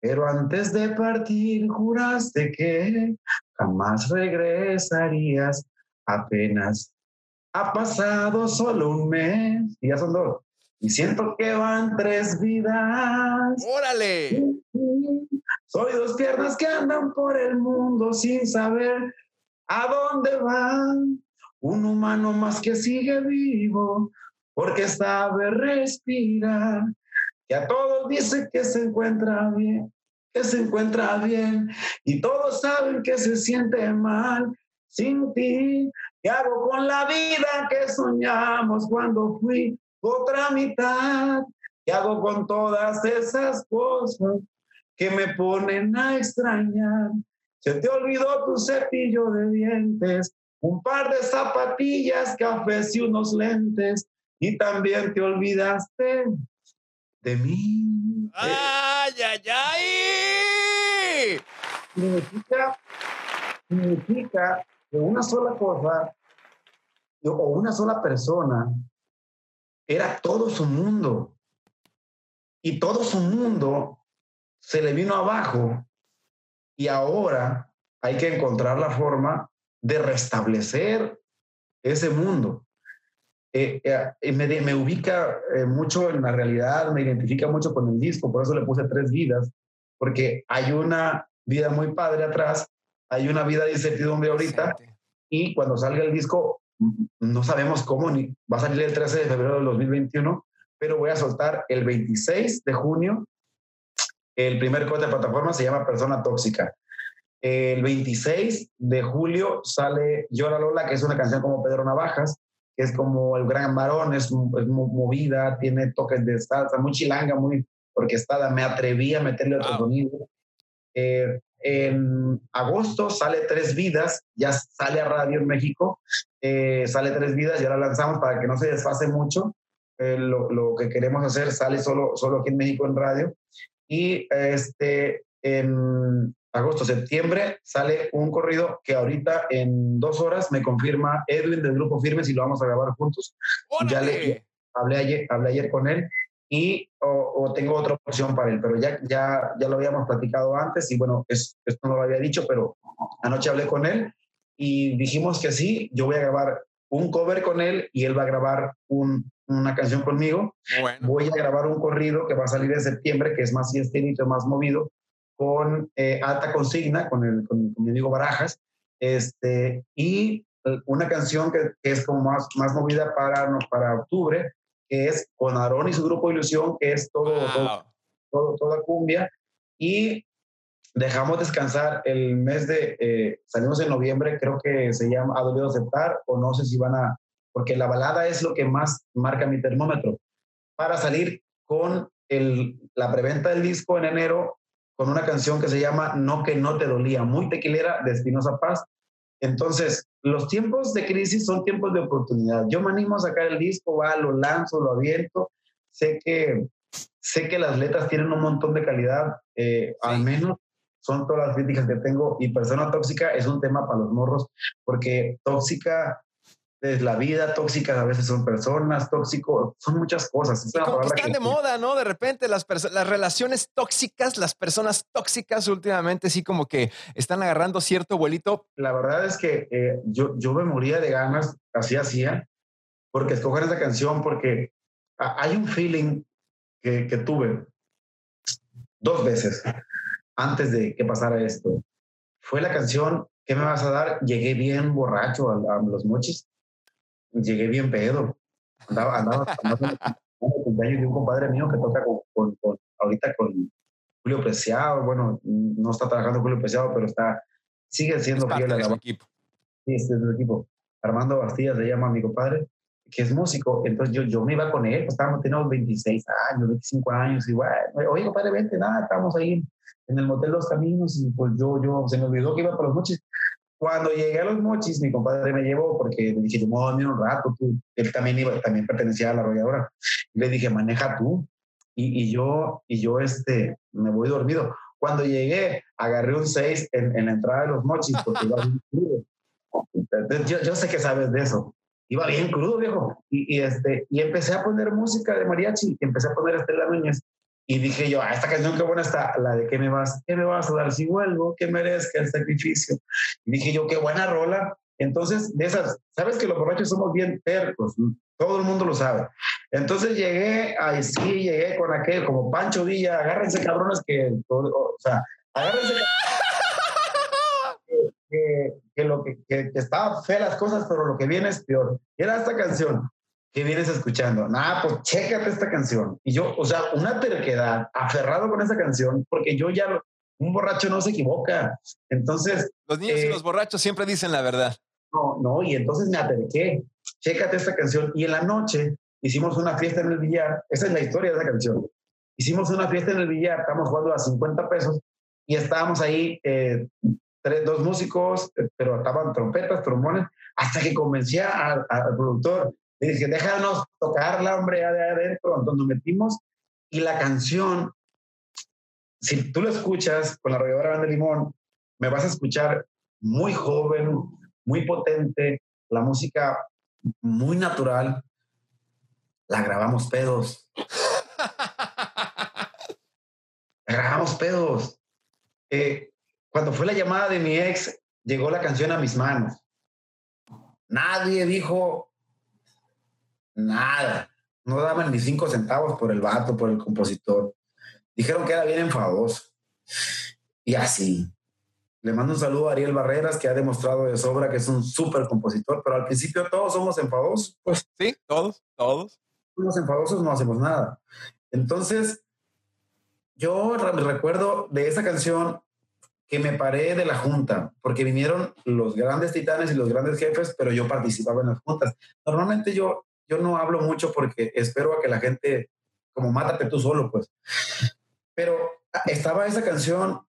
Pero antes de partir juraste que jamás regresarías. Apenas ha pasado solo un mes y ya son dos. Y siento que van tres vidas. ¡Órale! Soy dos piernas que andan por el mundo sin saber ¿A dónde va un humano más que sigue vivo? Porque sabe respirar. Que a todos dice que se encuentra bien, que se encuentra bien. Y todos saben que se siente mal sin ti. ¿Qué hago con la vida que soñamos cuando fui otra mitad? ¿Qué hago con todas esas cosas que me ponen a extrañar? Se te olvidó tu cepillo de dientes, un par de zapatillas, cafés y unos lentes, y también te olvidaste de mí. ¡Ay, ay, ay! Significa, significa que una sola cosa o una sola persona era todo su mundo. Y todo su mundo se le vino abajo y ahora hay que encontrar la forma de restablecer ese mundo. Eh, eh, me, ubica eh, mucho en la realidad, me identifica mucho con el disco, por eso le puse tres vidas, porque hay una vida muy padre atrás, hay una vida de incertidumbre ahorita, y cuando salga el disco, no sabemos cómo, ni va a salir el 13 de febrero del 2021, pero voy a soltar el 26 de junio el primer corte de plataforma se llama Persona Tóxica. El 26 de julio sale Llora Lola, que es una canción como Pedro Navajas, que es como el gran varón, es, movida, tiene toques de salsa, muy chilanga, muy orquestada. Me atreví a meterle otro sonido. Eh, en agosto sale Tres Vidas, ya sale a radio en México, eh, sale Tres Vidas, ya la lanzamos para que no se desfase mucho. Eh, lo, lo, que queremos hacer sale solo, solo aquí en México en radio. Y este, en agosto, septiembre sale un corrido que ahorita en dos horas me confirma Edwin del Grupo Firmes y lo vamos a grabar juntos. Ya le hablé ayer, hablé ayer con él y o, tengo otra opción para él, pero ya, ya, ya lo habíamos platicado antes y bueno, es, esto no lo había dicho, pero anoche hablé con él y dijimos que sí, yo voy a grabar un cover con él y él va a grabar un, una canción conmigo. Voy a grabar un corrido que va a salir en septiembre, que es más fiestito, más movido, con eh, alta consigna, con, el, con, mi amigo Barajas, este, y una canción que, que, es como más, más movida para, para octubre, que es con Aarón y su grupo Ilusión, que es todo, todo, toda cumbia. Y dejamos descansar el mes de, eh, salimos en noviembre, creo que se llama Ha dolido aceptar, o no sé si van a, porque la balada es lo que más marca mi termómetro, para salir con el, la preventa del disco en enero con una canción que se llama No que no te dolía, muy tequilera de Espinosa Paz. Entonces, los tiempos de crisis son tiempos de oportunidad. Yo me animo a sacar el disco, va, lo lanzo, lo aviento. Sé que, sé que las letras tienen un montón de calidad, eh, al menos son todas las críticas que tengo. Y Persona Tóxica es un tema para los morros, porque tóxica es la vida tóxica, a veces son personas tóxicos, son muchas cosas. Es están de moda, ¿no? De repente las, las relaciones tóxicas, las personas tóxicas últimamente sí como que están agarrando cierto vuelito. La verdad es que eh, yo, yo me moría de ganas, así hacía, porque escoger esa canción, porque hay un feeling que, que tuve dos veces antes de que pasara esto. Fue la canción ¿Qué me vas a dar? Llegué bien borracho a, a los mochis llegué bien pedo. Andaba, andaba, andaba el cumpleaños de un compadre mío que toca con, con, ahorita con Julio Preciado. Bueno, no está trabajando Julio Preciado, pero está, sigue siendo fiel a la equipo. Sí, este es el equipo. Armando Bastilla se llama mi compadre, que es músico. Entonces yo, yo me iba con él, pues estábamos, teníamos 26 años, 25 años, y bueno, oye, compadre, vente, nada, estamos ahí en el Motel Los Caminos, y pues yo, yo, se me olvidó que iba por las noches. Cuando llegué a los mochis, mi compadre me llevó porque le dije, yo me voy a dormir un rato, tú. Él también, iba, también pertenecía a la arrolladora. Y le dije, maneja tú. Y, y, yo, y yo este, me voy dormido. Cuando llegué, agarré un 6 en, en, la entrada de los mochis porque iba bien *laughs* crudo. Yo, yo, sé que sabes de eso. Iba bien crudo, viejo. Y, y, este, y empecé a poner música de mariachi. Empecé a poner Estela Núñez. Y dije yo, ah, esta canción qué buena está, la de ¿qué me vas? ¿Qué me vas a dar si vuelvo? ¿Qué merezca el sacrificio? Y dije yo, qué buena rola. Entonces, de esas, sabes que los borrachos somos bien tercos, todo el mundo lo sabe. Entonces llegué, ahí sí, llegué con aquel, como Pancho Villa, agárrense cabrones que, o sea, agárrense que, que, lo que, que, que estaba fea las cosas, pero lo que viene es peor. Y era esta canción. ¿Qué vienes escuchando? Nada, pues chécate esta canción. Y yo, o sea, una terquedad, aferrado con esa canción, porque yo ya, un borracho no se equivoca. Entonces... Los niños y eh, los borrachos siempre dicen la verdad. No, no, y entonces me aterqué, chécate esta canción. Y en la noche hicimos una fiesta en el billar, esa es la historia de esa canción. Hicimos una fiesta en el billar, estamos jugando a 50 pesos y estábamos ahí, eh, tres, dos músicos, eh, pero estaban trompetas, trombones, hasta que convencí al productor, dije, déjanos tocarla, hombre, de adentro. Entonces nos metimos y la canción, si tú la escuchas con la arrolladora de limón, me vas a escuchar muy joven, muy potente, la música muy natural. La grabamos pedos. *laughs* La grabamos pedos. Eh, cuando fue la llamada de mi ex, llegó la canción a mis manos. Nadie dijo, Nada. No daban ni cinco centavos por el vato, por el compositor. Dijeron que era bien enfadoso. Y así. Le mando un saludo a Ariel Barreras, que ha demostrado de sobra que es un súper compositor, pero al principio todos somos enfadosos. Pues sí, todos, todos. Somos enfadosos, no hacemos nada. Entonces, yo recuerdo de esa canción que me paré de la junta, porque vinieron los grandes titanes y los grandes jefes, pero yo participaba en las juntas. Normalmente yo yo no hablo mucho porque espero a que la gente, como mátate tú solo, pues. Pero estaba esa canción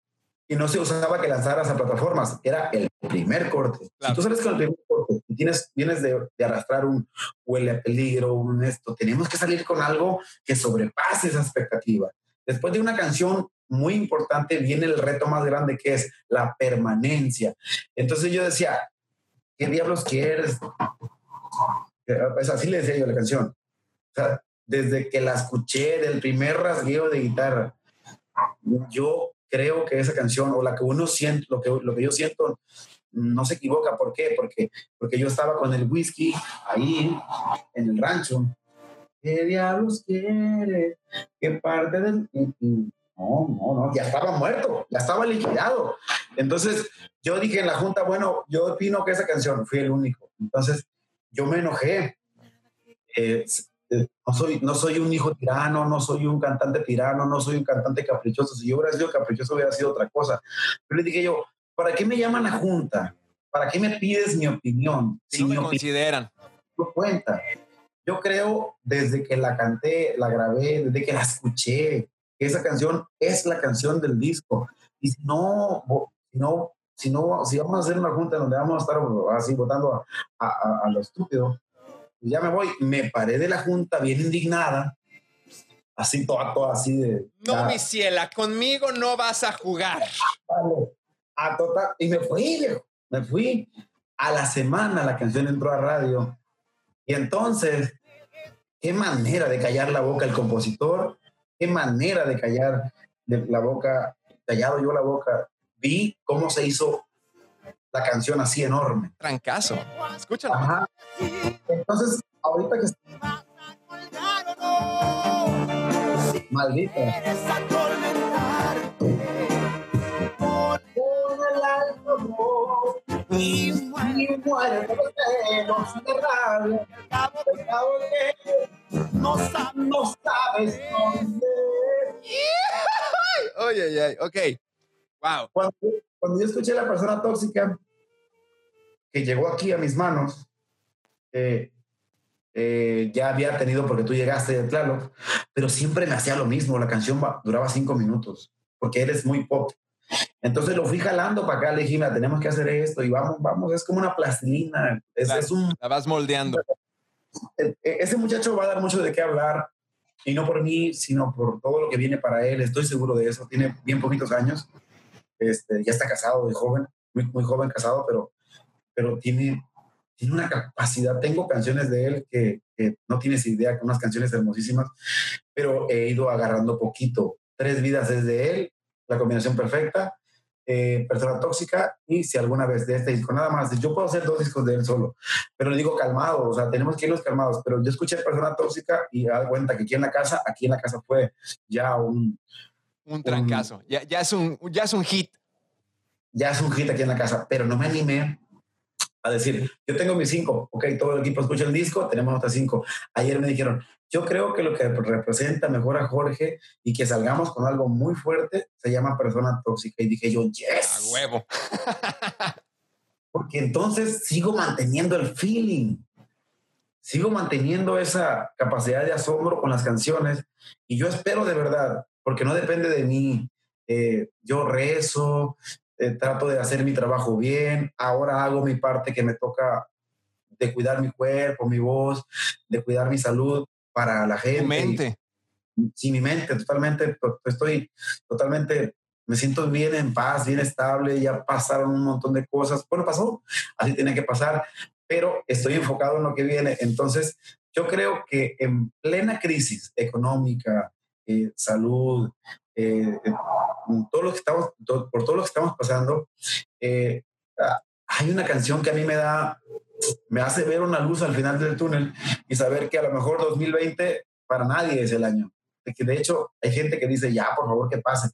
y no se usaba que lanzaras a plataformas, era el primer corte. Si tú sales con el primer corte y tienes, vienes de, de, arrastrar un huele a peligro, un esto, tenemos que salir con algo que sobrepase esa expectativa. Después de una canción muy importante viene el reto más grande que es la permanencia. Entonces yo decía, ¿qué diablos quieres? Pues así le decía yo la canción. Desde que la escuché, del primer rasgueo de guitarra, yo creo que esa canción o la que uno siente, lo que, lo que yo siento, no se equivoca. ¿Por qué? Porque, porque yo estaba con el whisky ahí en el rancho. ¿Qué diablos quiere? ¿Qué parte del.? No, no, no, ya estaba muerto, ya estaba liquidado. Entonces yo dije en la junta, bueno, yo opino que esa canción fui el único. Entonces yo me enojé. Eh, no soy, no soy un hijo tirano, no soy un cantante tirano, no soy un cantante caprichoso. Si yo hubiera sido caprichoso, hubiera sido otra cosa. Pero le dije yo, ¿para qué me llaman a junta? ¿Para qué me pides mi opinión? Si, no me consideran. No cuenta. Yo creo desde que la canté, la grabé, desde que la escuché, que esa canción es la canción del disco. Y si no, si no, si no, si vamos a hacer una junta donde vamos a estar así votando a, a, a lo estúpido, ya me voy. Me paré de la junta bien indignada, así todo, así de. No, mi ciela, conmigo no vas a jugar. A total, y me fui, me fui. A la semana la canción entró a radio. Y entonces, qué manera de callar la boca el compositor, qué manera de callar la boca, callado yo la boca. Vi cómo se hizo la canción así enorme. Trancazo. Escúchalo. Ajá. Entonces, ahorita que. Maldita. Y muere los de no sabes dónde. Oye, oye, ok. Wow. Cuando, cuando yo escuché a la persona tóxica, que llegó aquí a mis manos, eh, eh, ya había tenido porque tú llegaste de claro, pero siempre me hacía lo mismo, la canción duraba cinco minutos, porque eres muy pop. Entonces lo fui jalando para acá, le dije, tenemos que hacer esto y vamos, vamos, es como una plastilina. Es, la, es un, la vas moldeando. E, ese muchacho va a dar mucho de qué hablar, y no por mí, sino por todo lo que viene para él. Estoy seguro de eso. Tiene bien poquitos años. Este, ya está casado de joven, muy, muy joven casado, pero pero tiene, tiene una capacidad. Tengo canciones de él que, no tienes idea, unas canciones hermosísimas, pero he ido agarrando poquito. Tres vidas desde él, la combinación perfecta, eh, Persona Tóxica y si alguna vez de este disco, nada más. Yo puedo hacer dos discos de él solo, pero le digo calmado, o sea, tenemos que irnos calmados. Pero yo escuché Persona Tóxica y da cuenta que aquí en la casa, aquí en la casa fue ya un. Un trancazo, ya, ya, es un, ya es un hit. Ya es un hit aquí en la casa, pero no me animé a decir, yo tengo mis cinco, ok, todo el equipo escucha el disco, tenemos otras cinco. Ayer me dijeron, yo creo que lo que representa mejor a Jorge y que salgamos con algo muy fuerte se llama persona tóxica. Y dije yo, yes. A huevo. *laughs* Porque entonces sigo manteniendo el feeling, sigo manteniendo esa capacidad de asombro con las canciones y yo espero de verdad, porque no depende de mí. Eh, yo rezo, eh, trato de hacer mi trabajo bien, ahora hago mi parte que me toca de cuidar mi cuerpo, mi voz, de cuidar mi salud para la gente. Mi mente. sí, mi mente, totalmente, estoy totalmente, me siento bien en paz, bien estable, ya pasaron un montón de cosas. Bueno, pasó, así tiene que pasar, pero estoy enfocado en lo que viene. Entonces, yo creo que en plena crisis económica, eh, salud, eh, todo lo que estamos, por todo lo que estamos pasando, eh, ah, hay una canción que a mí me da, me hace ver una luz al final del túnel y saber que a lo mejor 2020 para nadie es el año. De que de hecho hay gente que dice, ya, por favor, que pase.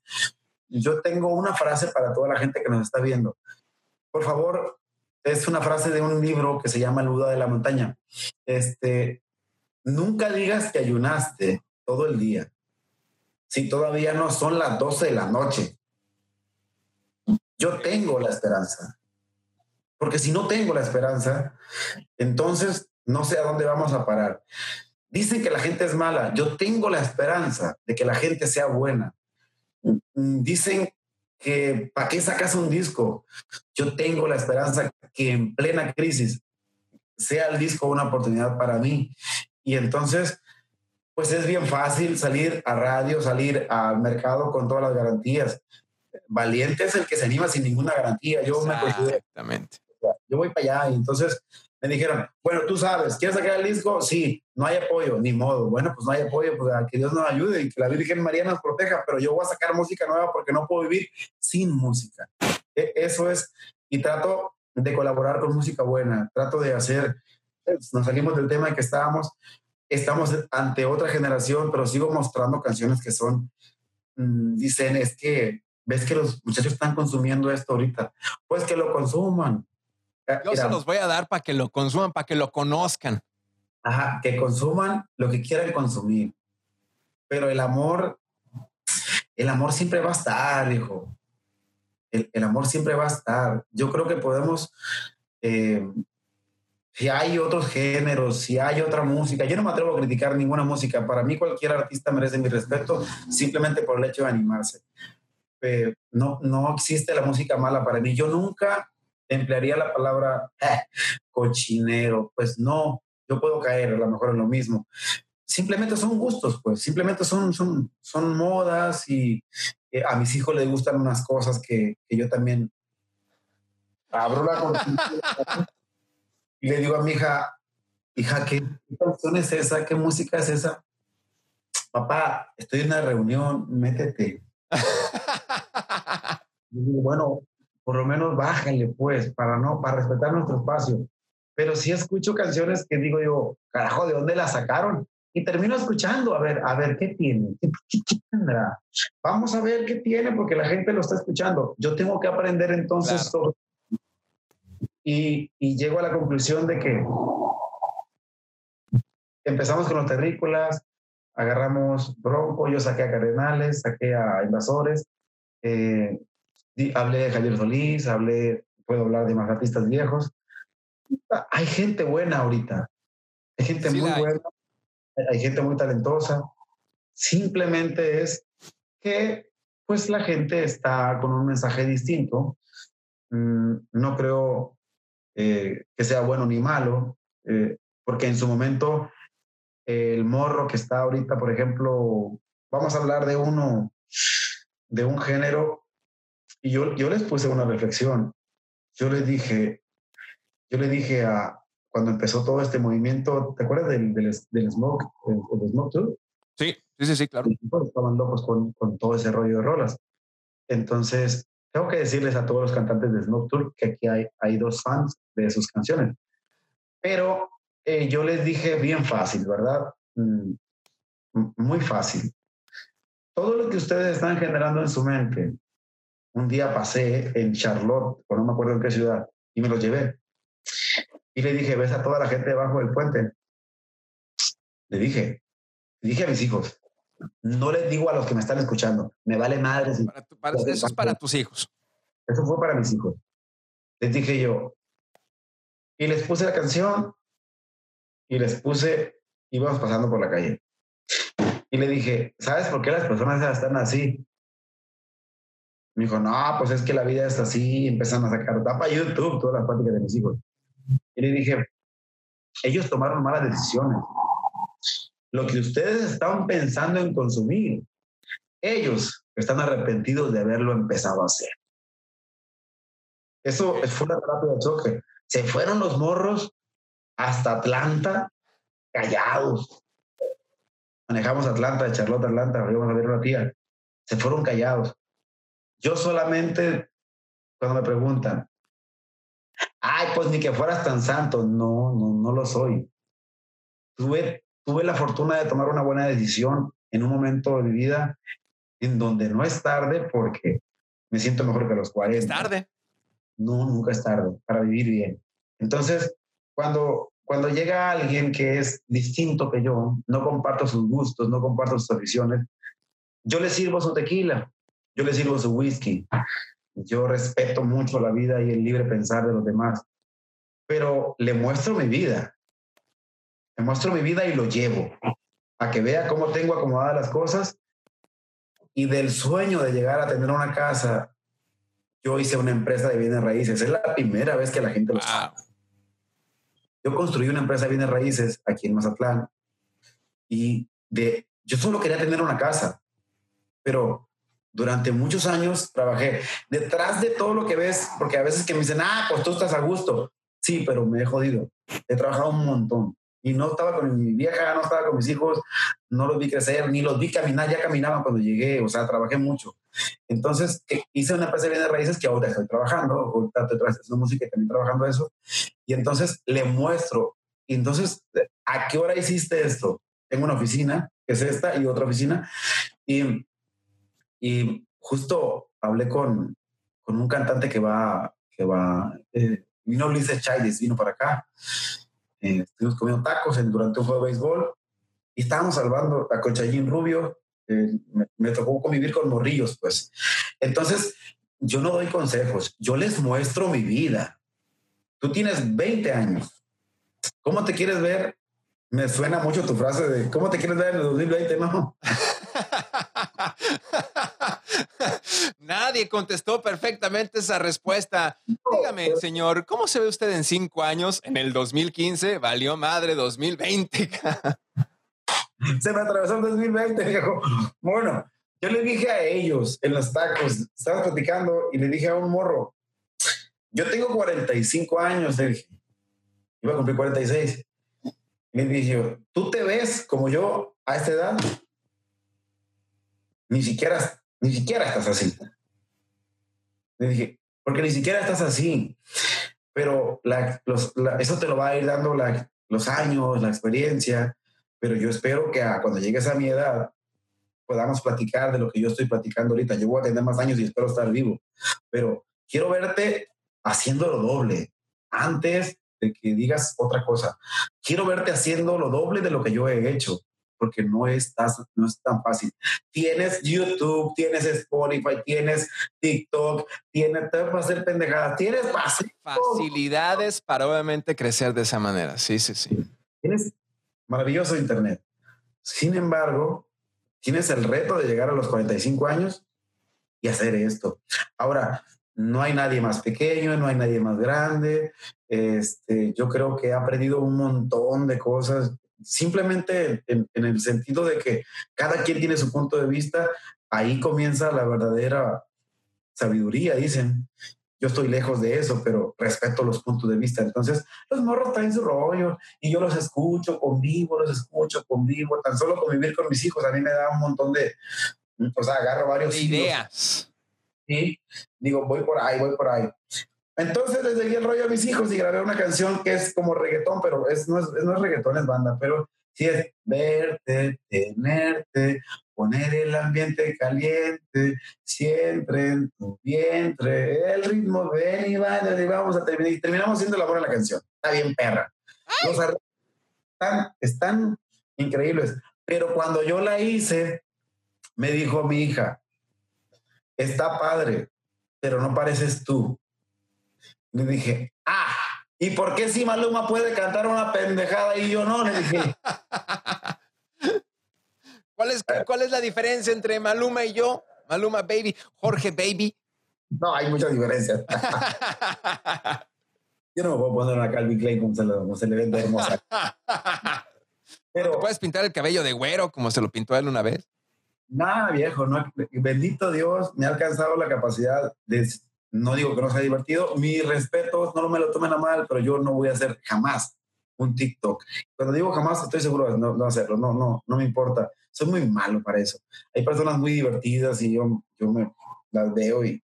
Yo tengo una frase para toda la gente que nos está viendo. Por favor, es una frase de un libro que se llama El de la Montaña. Este, nunca digas que ayunaste todo el día si todavía no son las 12 de la noche? Yo tengo la esperanza. Porque si no tengo la esperanza, entonces no sé a dónde vamos a parar. Dicen que la gente es mala. Yo tengo la esperanza de que la gente sea buena. Dicen que ¿para qué sacas un disco? Yo tengo la esperanza que en plena crisis sea el disco una oportunidad para mí. Y entonces, pues es bien fácil salir a radio, salir al mercado con todas las garantías. Valiente es el que se anima sin ninguna garantía. Yo me Exactamente. Yo voy para allá y entonces me dijeron, bueno, tú sabes, ¿quieres sacar el disco? Sí, no hay apoyo, ni modo. Bueno, pues no hay apoyo, pues que Dios nos ayude y que la Virgen María nos proteja, pero yo voy a sacar música nueva porque no puedo vivir sin música. E, eso es, y trato de colaborar con música buena, trato de hacer, pues, nos salimos del tema en que estábamos, estamos ante otra generación, pero sigo mostrando canciones que son, mm, dicen, es que, ves que los muchachos están consumiendo esto ahorita, pues que lo consuman Ah, Yo se los voy a dar para que lo consuman, para que lo conozcan. Ajá, que consuman lo que quieran consumir. Pero el amor, el amor siempre va a estar, hijo. El, amor siempre va a estar. Yo creo que podemos, eh, si hay otros géneros, si hay otra música, yo no me atrevo a criticar ninguna música. Para mí cualquier artista merece mi respeto simplemente por el hecho de animarse. no, no existe la música mala para mí. Yo nunca emplearía la palabra eh, cochinero. Pues no, yo puedo caer a lo mejor en lo mismo. Simplemente son gustos, pues, simplemente son, son, son modas y eh, a mis hijos les gustan unas cosas que, que yo también abro la *laughs* y le digo a mi hija, hija, ¿qué canción es esa? ¿Qué música es esa? Papá, estoy en una reunión, métete. *laughs* bueno, por lo menos bájale, pues, para no, para respetar nuestro espacio. Pero sí escucho canciones que digo yo, carajo, ¿de dónde las sacaron? Y termino escuchando, a ver, a ver, ¿qué tiene? ¿Qué, tendrá? Vamos a ver qué tiene, porque la gente lo está escuchando. Yo tengo que aprender entonces todo. Y, y llego a la conclusión de que empezamos con los terrícolas, agarramos Bronco, yo saqué a Cardenales, saqué a Invasores, eh, hablé de Javier Solís, hablé, puedo hablar de más artistas viejos. Hay gente buena ahorita, hay gente muy buena, hay gente muy talentosa. Simplemente es que pues la gente está con un mensaje distinto. Mm, no creo eh, que sea bueno ni malo, eh, porque en su momento el morro que está ahorita, por ejemplo, vamos a hablar de uno, de un género y yo, yo les puse una reflexión. Yo les dije, yo le dije a, cuando empezó todo este movimiento, ¿te acuerdas del, del, del Smoke, el, Smoke Tour? Sí, sí, sí, claro. Estaban locos con, con todo ese rollo de rolas. Entonces, tengo que decirles a todos los cantantes de Smoke Tour que aquí hay, hay dos fans de sus canciones. Pero eh, yo les dije bien fácil, ¿verdad? Mm, muy fácil. Todo lo que ustedes están generando en su mente, un día pasé en Charlotte, o no me acuerdo en qué ciudad, y me lo llevé. Y le dije, ves a toda la gente debajo del puente. Le dije, le dije a mis hijos, no les digo a los que me están escuchando, me vale madre. eso es para tus hijos. Eso fue para mis hijos. Les dije yo, y les puse la canción, y les puse, íbamos pasando por la calle. Y le dije, ¿sabes por qué las personas están así? Me dijo, no, pues es que la vida es así. Empezaron a sacar, da para YouTube todas las prácticas de mis hijos. Y le dije, ellos tomaron malas decisiones. Lo que ustedes estaban pensando en consumir, ellos están arrepentidos de haberlo empezado a hacer. Eso fue una terapia de choque. Se fueron los morros hasta Atlanta callados. Manejamos Atlanta, de Charlotte, Atlanta, íbamos a ver una tía. Se fueron callados. Yo solamente, cuando me preguntan, ay, pues ni que fueras tan santo, no, no, no lo soy. Tuve, tuve la fortuna de tomar una buena decisión en un momento de mi vida en donde no es tarde porque me siento mejor que los 40. ¿Es tarde? No, nunca es tarde para vivir bien. Entonces, cuando, cuando llega alguien que es distinto que yo, no comparto sus gustos, no comparto sus aficiones, yo le sirvo su tequila yo le sirvo su whisky. Yo respeto mucho la vida y el libre pensar de los demás, pero le muestro mi vida. Le muestro mi vida y lo llevo a que vea cómo tengo acomodadas las cosas y del sueño de llegar a tener una casa yo hice una empresa de bienes raíces. Es la primera vez que la gente lo sabe. Yo construí una empresa de bienes raíces aquí en Mazatlán y de, yo solo quería tener una casa, pero durante muchos años trabajé detrás de todo lo que ves, porque a veces que me dicen, ah, pues tú estás a gusto. Sí, pero me he jodido. He trabajado un montón y no estaba con mi vieja, no estaba con mis hijos, no los vi crecer, ni los vi caminar, ya caminaban cuando llegué, o sea, trabajé mucho. Entonces, hice una empresa de raíces que ahora estoy trabajando, ahorita estoy haciendo música y también trabajando eso, y entonces le muestro, entonces, ¿a qué hora hiciste esto? Tengo una oficina, que es esta, y otra oficina, y, y justo hablé con, con un cantante que va, que va, eh, vino Luis Chávez, vino para acá, eh, estuvimos comiendo tacos durante un juego de béisbol y estábamos salvando a Conchayín Rubio. Eh, me, tocó convivir con morrillos, pues. Entonces, yo no doy consejos, yo les muestro mi vida. Tú tienes 20 años. ¿Cómo te quieres ver? Me suena mucho tu frase de ¿cómo te quieres ver en el 2020? No. *laughs* *laughs* Nadie contestó perfectamente esa respuesta. Dígame, señor, ¿cómo se ve usted en cinco años? En el 2015, valió madre 2020. se me atravesó el 2020, viejo. Bueno, yo le dije a ellos en los tacos, estaba platicando y le dije a un morro, yo tengo 45 años, le dije, iba a cumplir 46. Me dije, ¿tú te ves como yo a esta edad? Ni siquiera ni siquiera estás así. Le dije, porque ni siquiera estás así. Pero eso te lo va a ir dando los años, la experiencia. Pero yo espero que cuando llegues a mi edad podamos platicar de lo que yo estoy platicando ahorita. Yo voy a tener más años y espero estar vivo. Pero quiero verte haciendo lo doble antes de que digas otra cosa. Quiero verte haciendo lo doble de lo que yo he hecho porque no es, no es tan fácil. Tienes YouTube, tienes Spotify, tienes TikTok, tienes para hacer pendejadas, tienes facilidades para obviamente crecer de esa manera. Sí, sí, sí. Tienes maravilloso Internet. Sin embargo, tienes el reto de llegar a los 45 años y hacer esto. Ahora, no hay nadie más pequeño, no hay nadie más grande. Este, yo creo que he aprendido un montón de cosas simplemente en, el sentido de que cada quien tiene su punto de vista, ahí comienza la verdadera sabiduría, dicen. Yo estoy lejos de eso, pero respeto los puntos de vista. Entonces, los morros traen su rollo y yo los escucho, convivo, los escucho, convivo. Tan solo convivir con mis hijos a mí me da un montón de, o sea, agarro varios ideas. Y digo, voy por ahí, voy por ahí. Entonces les seguí el rollo a mis hijos y grabé una canción que es como reggaetón, pero es, no, es, no es reggaetón, es banda, pero sí es verte, tenerte, poner el ambiente caliente, siempre en tu vientre, el ritmo ven y va, y vamos a terminar. Y terminamos haciendo la buena la canción. Está bien, perra. Los están, están increíbles. Pero cuando yo la hice, me dijo mi hija, está padre, pero no pareces tú. Le dije, ah, ¿y por qué si Maluma puede cantar una pendejada y yo no? Le dije. *laughs* ¿Cuál es, ¿Cuál es la diferencia entre Maluma y yo? Maluma Baby, Jorge Baby. No, hay mucha diferencia. *laughs* yo no me puedo poner una Calvin Klein como se, como se le vende hermosa. *laughs* Pero, ¿Puedes pintar el cabello de güero como se lo pintó él una vez? Nada, viejo. No, bendito Dios, me ha alcanzado la capacidad de no digo que no sea divertido. Mi respeto, no me lo tomen a mal, pero yo no voy a hacer jamás un TikTok. Cuando digo jamás, estoy seguro de no, hacerlo. No, no, no me importa. Soy muy malo para eso. Hay personas muy divertidas y yo, yo me las veo y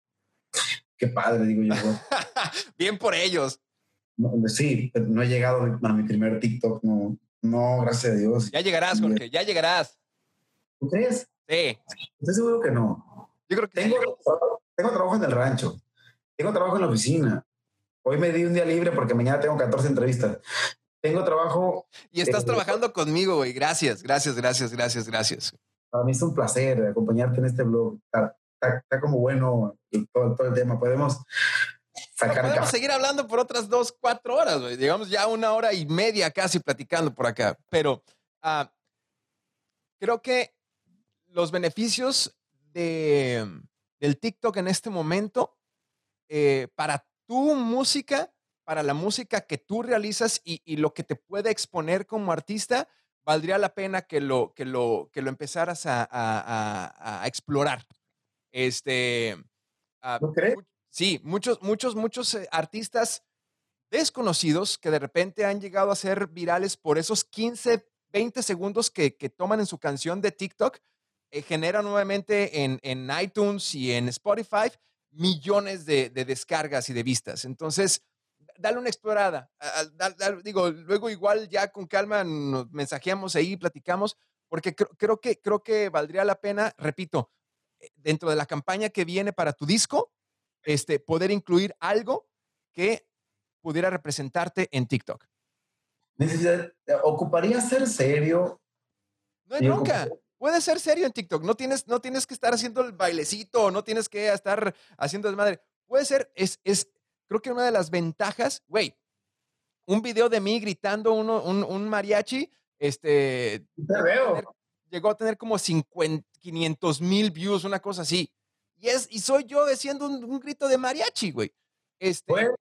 qué padre, digo yo. *laughs* Bien por ellos. sí, pero no he llegado a mi primer TikTok. No, no, gracias a Dios. Ya llegarás, Jorge, ya llegarás. ¿Tú crees? Sí. Estoy seguro que no. Yo creo que tengo, tengo trabajo en el rancho. Tengo trabajo en la oficina. Hoy me di un día libre porque mañana tengo 14 entrevistas. Tengo trabajo. Y estás trabajando conmigo, güey. Gracias, gracias, gracias, gracias, gracias. Para mí es un placer acompañarte en este blog. Está, como bueno todo, todo, el tema. Podemos sacar. podemos seguir hablando por otras dos, cuatro horas, güey. Digamos ya una hora y media casi platicando por acá. Pero uh, creo que los beneficios de, del TikTok en este momento eh, para tu música, para la música que tú realizas y, lo que te puede exponer como artista, valdría la pena que lo, que lo, que lo empezaras a, explorar. Este, ah, ¿No crees? Sí, muchos, muchos, muchos eh, artistas desconocidos que de repente han llegado a ser virales por esos 15, 20 segundos que, toman en su canción de TikTok, eh, generan nuevamente en, en, iTunes y en Spotify millones de, descargas y de vistas. Entonces, dale una explorada. digo, luego igual ya con calma nos mensajeamos ahí, platicamos, porque creo, que, creo que valdría la pena, repito, eh, dentro de la campaña que viene para tu disco, este, poder incluir algo que pudiera representarte en TikTok. ¿Ocuparía ser serio? No hay bronca. Puede ser serio en TikTok. No tienes, no tienes que estar haciendo el bailecito, no tienes que estar haciendo desmadre. Puede ser, es, es, creo que una de las ventajas, güey, un video de mí gritando uno, un, mariachi, este... Te veo. llegó a tener como 50, 500 mil views, una cosa así. Y, es, y soy yo haciendo un, grito de mariachi, güey. Este, Fue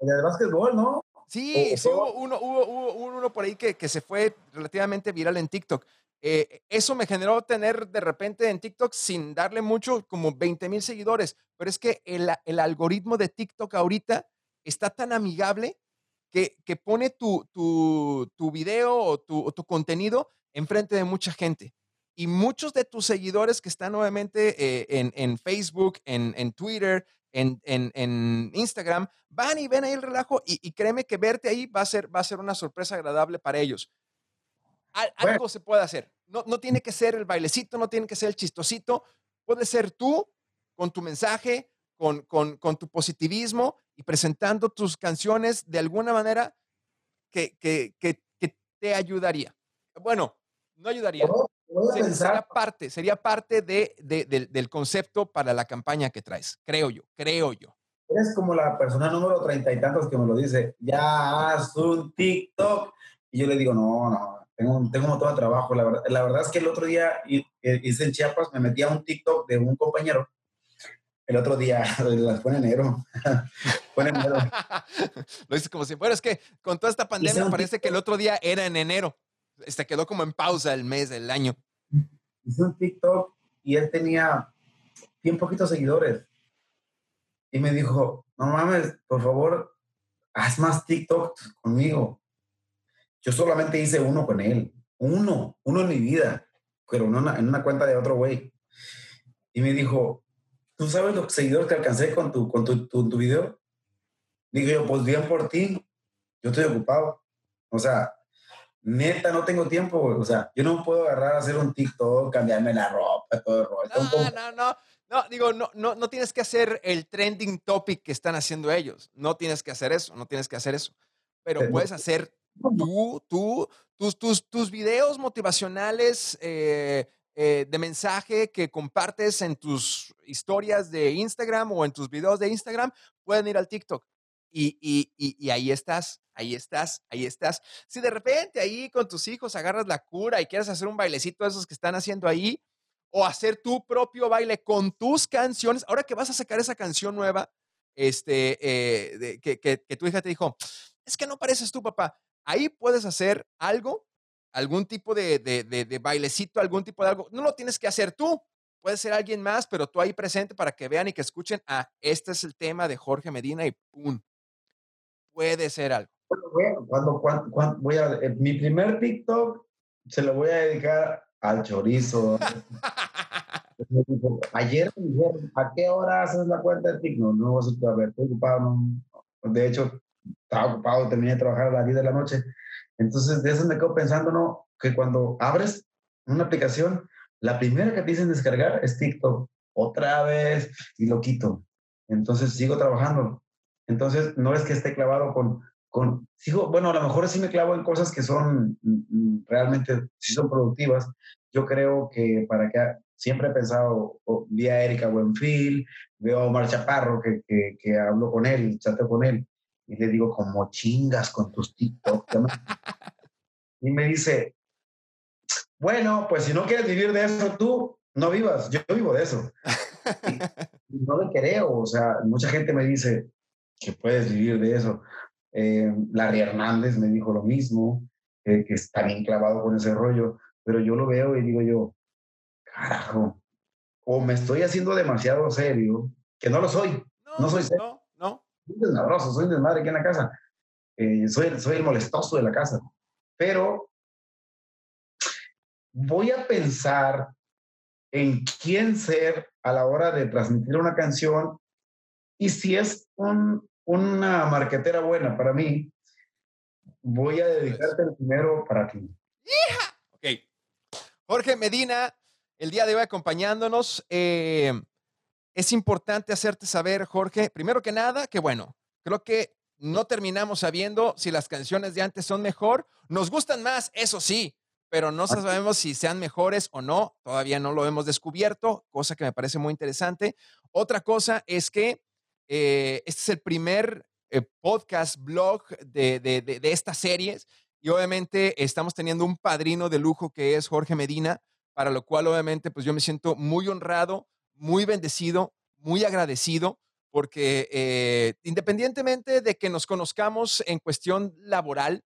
de básquetbol, ¿no? Sí, sí hubo uno, hubo, uno por ahí que, que, se fue relativamente viral en TikTok. Eh, eso me generó tener de repente en TikTok, sin darle mucho, como 20 mil seguidores. Pero es que el, algoritmo de TikTok ahorita está tan amigable que, que pone tu, video o tu, o tu contenido enfrente de mucha gente y muchos de tus seguidores que están nuevamente eh, en, Facebook, en, Twitter, en, en, Instagram, van y ven ahí el relajo y, créeme que verte ahí va a, ser, va a ser una sorpresa agradable para ellos. Algo se puede hacer. No, no tiene que ser el bailecito, no tiene que ser el chistosito. Puede ser tú con tu mensaje, con, con, con tu positivismo y presentando tus canciones de alguna manera que, que, que, que te ayudaría. Bueno, no ayudaría sería, parte, sería parte de, del, concepto para la campaña que traes, creo yo, creo yo. Eres como la persona número treinta y tantos que me lo dice, ya haz un TikTok. Y yo le digo, no, no, tengo, tengo un montón de trabajo. La verdad, la verdad es que el otro día eh, hice en Chiapas, me metí a un TikTok de un compañero. El otro día, *laughs* fue en enero. *laughs* fue en enero. *laughs* lo dices como si fuera, es que con toda esta pandemia parece que el otro día era en enero este quedó como en pausa el mes, del año. Hice un TikTok y él tenía bien poquitos seguidores. Y me dijo, no mames, por favor, haz más TikTok conmigo. Yo solamente hice uno con él. Uno, uno en mi vida, pero en una, en una cuenta de otro güey. Y me dijo, ¿tú sabes los seguidores que alcancé con tu, con tu, tu, tu video? Digo yo, pues bien por ti, yo estoy ocupado. O sea, neta, no tengo tiempo, O sea, yo no puedo agarrar a hacer un TikTok, cambiarme la ropa, todo el rollo. No, no, no. No, digo, no, no, no tienes que hacer el trending topic que están haciendo ellos. No tienes que hacer eso, no tienes que hacer eso. Pero puedes hacer tú, tú, tus, tus, tus videos motivacionales eh, eh, de mensaje que compartes en tus historias de Instagram o en tus videos de Instagram, pueden ir al TikTok. Y, y, y, ahí estás, ahí estás, ahí estás. Si de repente ahí con tus hijos agarras la cura y quieres hacer un bailecito de esos que están haciendo ahí, o hacer tu propio baile con tus canciones, ahora que vas a sacar esa canción nueva, este, eh, que, que, tu hija te dijo, es que no pareces tú, papá. Ahí puedes hacer algo, algún tipo de, de, de, bailecito, algún tipo de algo. No lo tienes que hacer tú, puede ser alguien más, pero tú ahí presente para que vean y que escuchen, ah, este es el tema de Jorge Medina y ¡pum! puede ser algo. Cuando, cuando, voy a, eh, mi primer TikTok se lo voy a dedicar al chorizo. Ayer me dijeron, ¿a qué hora haces la cuenta de TikTok? No, no, a ver, estoy ocupado. De hecho, estaba ocupado, terminé de trabajar a las 10 de la noche. Entonces, de eso me quedo pensando, ¿no? Que cuando abres una aplicación, la primera que te dicen descargar es TikTok. Otra vez, y lo quito. Entonces, sigo trabajando. Entonces, no es que esté clavado con, con, sigo, bueno, a lo mejor sí me clavo en cosas que son mm, mm, realmente, sí son productivas. Yo creo que para que, siempre he pensado, vi a Erika Buenfil, veo a Omar Chaparro, que, que, que hablo con él, chateo con él, y le digo, como chingas con tus TikTok. y me dice, bueno, pues si no quieres vivir de eso tú, no vivas, yo vivo de eso. no le creo, o sea, mucha gente me dice que puedes vivir de eso. Eh, Larry Hernández me dijo lo mismo, que está bien clavado con ese rollo, pero yo lo veo y digo yo, carajo, o me estoy haciendo demasiado serio, que no lo soy, no, soy serio. No, Soy desmadroso, soy desmadre aquí en la casa. Eh, soy, soy el molestoso de la casa. Pero voy a pensar en quién ser a la hora de transmitir una canción y si es una marquetera buena para mí, voy a dedicarte el primero para ti. ¡Hija! Ok. Jorge Medina, el día de hoy acompañándonos. Eh, es importante hacerte saber, Jorge, primero que nada, que bueno, creo que no terminamos sabiendo si las canciones de antes son mejor. Nos gustan más, eso sí, pero no sabemos si sean mejores o no. Todavía no lo hemos descubierto, cosa que me parece muy interesante. Otra cosa es que eh, este es el primer eh, podcast, blog de, de, de, estas series y obviamente estamos teniendo un padrino de lujo que es Jorge Medina, para lo cual obviamente pues yo me siento muy honrado, muy bendecido, muy agradecido porque eh, independientemente de que nos conozcamos en cuestión laboral,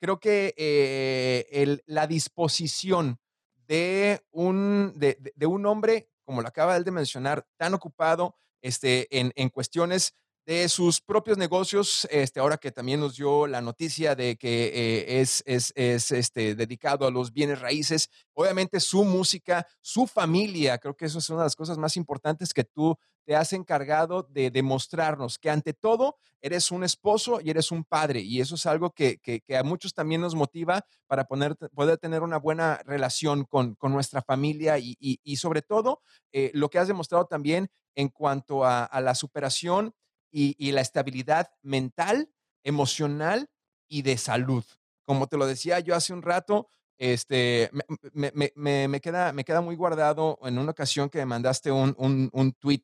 creo que eh, la disposición de un, de, un hombre, como lo acaba él de mencionar, tan ocupado este, en, en cuestiones de sus propios negocios, este, ahora que también nos dio la noticia de que eh, es, es, es este, dedicado a los bienes raíces, obviamente su música, su familia, creo que eso es una de las cosas más importantes que tú te has encargado de demostrarnos, que ante todo eres un esposo y eres un padre, y eso es algo que, que, a muchos también nos motiva para poner, poder tener una buena relación con, con nuestra familia y, y, sobre todo eh, lo que has demostrado también en cuanto a la superación y, la estabilidad mental, emocional y de salud. Como te lo decía yo hace un rato, este, me, queda, me queda muy guardado en una ocasión que me mandaste un, un, un tweet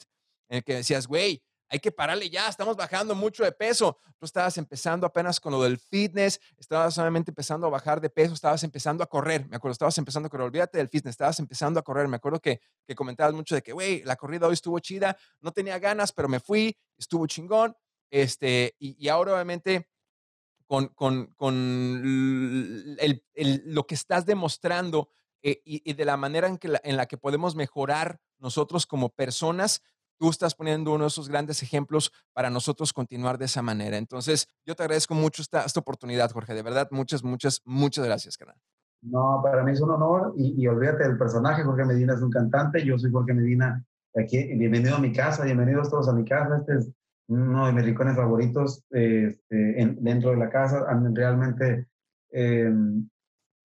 en el que decías, güey, hay que pararle ya, estamos bajando mucho de peso. Tú estabas empezando apenas con lo del fitness, estabas solamente empezando a bajar de peso, estabas empezando a correr, me acuerdo, estabas empezando a correr, olvídate del fitness, estabas empezando a correr, me acuerdo que, que comentabas mucho de que, güey, la corrida hoy estuvo chida, no tenía ganas, pero me fui, estuvo chingón, este, y, ahora obviamente con, con, con el, el, lo que estás demostrando eh, y, y, de la manera en, que en la que podemos mejorar nosotros como personas, tú estás poniendo uno de esos grandes ejemplos para nosotros continuar de esa manera. Entonces, yo te agradezco mucho esta, esta oportunidad, Jorge. De verdad, muchas, muchas, muchas gracias, canal. No, para mí es un honor y, olvídate del personaje. Jorge Medina es un cantante. Yo soy Jorge Medina. Aquí, bienvenido a mi casa, bienvenidos todos a mi casa. Este es uno de mis rincones favoritos este, dentro de la casa. Realmente em,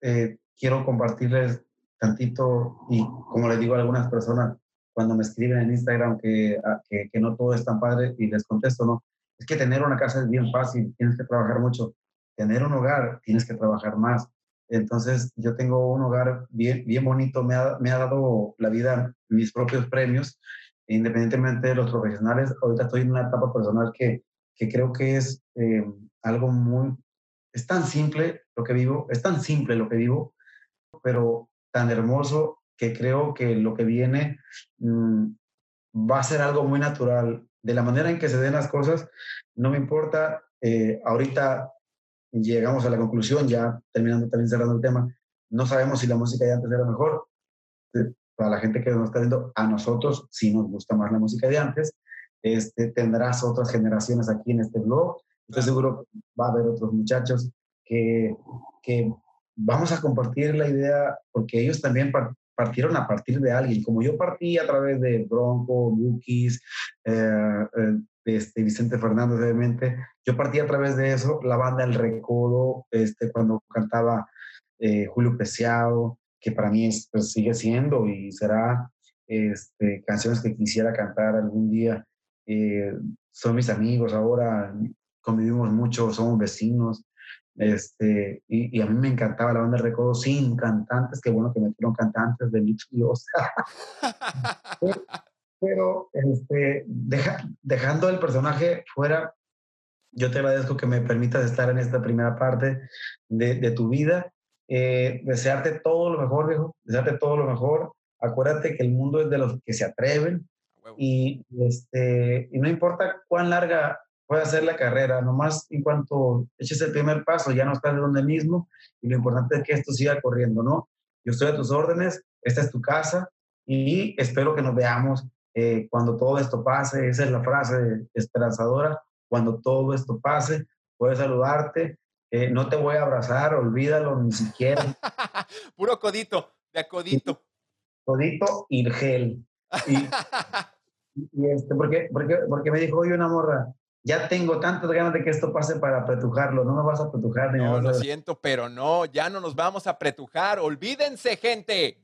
eh, quiero compartirles tantito y como les digo a algunas personas, cuando me escriben en Instagram ah, que, que, no todo es tan padre y les contesto, no, es que tener una casa es bien fácil, tienes que trabajar mucho. Tener un hogar, tienes que trabajar más. Entonces, yo tengo un hogar bien, bien bonito, me ha, me ha dado la vida mis propios premios, independientemente de los profesionales. Ahorita estoy en una etapa personal que, que creo que es eh, algo muy, es tan simple lo que vivo, es tan simple lo que vivo, pero tan hermoso que creo que lo que viene mm, va a ser algo muy natural. De la manera en que se den las cosas, no me importa. Eh, ahorita llegamos a la conclusión, ya terminando también cerrando el tema, no sabemos si la música de antes era mejor. Eh, para la gente que nos está viendo, a nosotros sí nos gusta más la música de antes. Este, tendrás otras generaciones aquí en este blog. Estoy seguro que va a haber otros muchachos que, que vamos a compartir la idea, porque ellos también partieron a partir de alguien. Como yo partí a través de Bronco, Bukis, eh, eh, este, Vicente Fernández, obviamente, yo partí a través de eso, la banda El Recodo, este, cuando cantaba eh, Julio Preciado, que para mí es, pues, sigue siendo y será este, canciones que quisiera cantar algún día. son mis amigos ahora, convivimos mucho, somos vecinos. Este, y, a mí me encantaba la banda de recodo sin cantantes, qué bueno que metieron cantantes de Mitch Dios. *laughs* pero, este, dejando el personaje fuera, yo te agradezco que me permitas estar en esta primera parte de, de tu vida. Eh, desearte todo lo mejor, viejo, desearte todo lo mejor. Acuérdate que el mundo es de los que se atreven. Y, este, y no importa cuán larga pueda ser la carrera, nomás en cuanto eches el primer paso, ya no estás de donde mismo y lo importante es que esto siga corriendo, ¿no? Yo estoy a tus órdenes, esta es tu casa y espero que nos veamos eh, cuando todo esto pase. Esa es la frase esperanzadora, cuando todo esto pase, puedes saludarte, eh, no te voy a abrazar, olvídalo ni siquiera. *laughs* Puro codito, de codito. Codito y gel. Y, *laughs* este, porque, porque, porque me dijo, oye, una morra, ya tengo tantas ganas de que esto pase para apretujarlo, no me vas a apretujar. no, lo siento, pero no, ya no nos vamos a apretujar, olvídense, gente.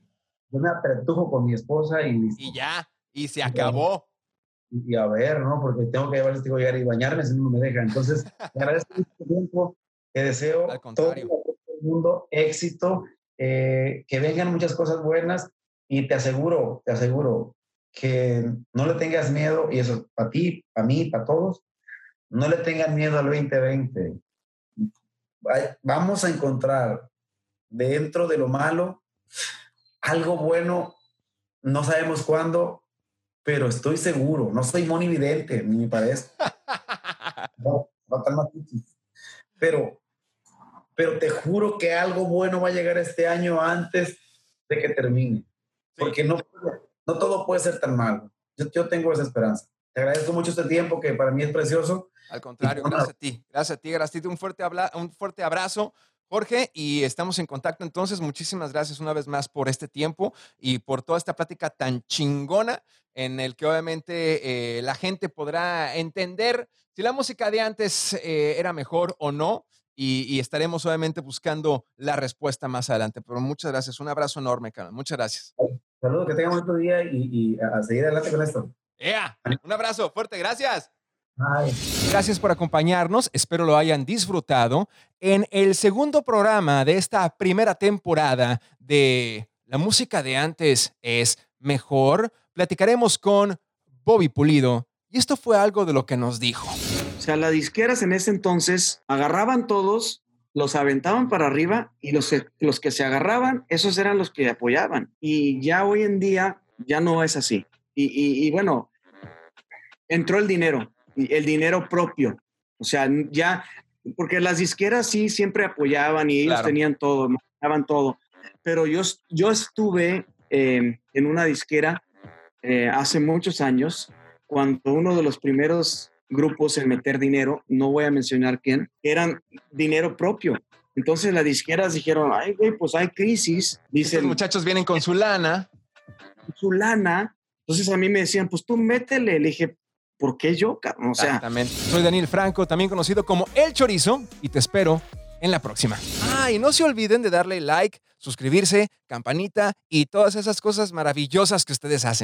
Yo me apretujo con mi esposa y... Y ya, y se acabó. Y, a ver, ¿no? Porque tengo que llevar este collar y bañarme si no me deja. Entonces, *laughs* te agradezco este tiempo, te deseo todo el mundo éxito, eh, que vengan muchas cosas buenas y te aseguro, te aseguro que no le tengas miedo, y eso para ti, para mí, para todos, no le tengan miedo al 2020. Vamos a encontrar dentro de lo malo algo bueno, no sabemos cuándo, pero estoy seguro, no soy monividente, ni me parece. *laughs* No, no pero, pero te juro que algo bueno va a llegar este año antes de que termine. Porque no, no todo puede ser tan malo. Yo, yo tengo esa esperanza. Te agradezco mucho este tiempo que para mí es precioso. Al contrario, gracias a ti. Gracias a ti, gracias a ti. Un fuerte, un fuerte abrazo. Jorge, y estamos en contacto entonces. Muchísimas gracias una vez más por este tiempo y por toda esta plática tan chingona en el que obviamente eh, la gente podrá entender si la música de antes eh, era mejor o no y, estaremos obviamente buscando la respuesta más adelante. Pero muchas gracias, un abrazo enorme, Carlos. Muchas gracias. Saludos, que tengan un buen día y, a seguir adelante con esto. Un abrazo fuerte, gracias. Gracias por acompañarnos, espero lo hayan disfrutado. En el segundo programa de esta primera temporada de La música de antes es mejor, platicaremos con Bobby Pulido y esto fue algo de lo que nos dijo. O sea, las disqueras en ese entonces agarraban todos, los aventaban para arriba y los, los que se agarraban, esos eran los que apoyaban. Y ya hoy en día ya no es así. y bueno, entró el dinero el dinero propio. O sea, ya, porque las disqueras sí siempre apoyaban y ellos tenían todo, manejaban todo. Pero yo, yo estuve em, en una disquera eh, hace muchos años, cuando uno de los primeros grupos en meter dinero, no voy a mencionar quién, eran dinero propio. Entonces las disqueras dijeron, ay, güey, pues hay crisis. Dicen, Estos muchachos vienen con su lana. Su lana. Entonces a mí me decían, pues tú métele. Le dije, ¿por qué yo? O sea, Exactamente. Soy Daniel Franco, también conocido como El Chorizo, y te espero en la próxima. Ah, y no se olviden de darle like, suscribirse, campanita y todas esas cosas maravillosas que ustedes hacen.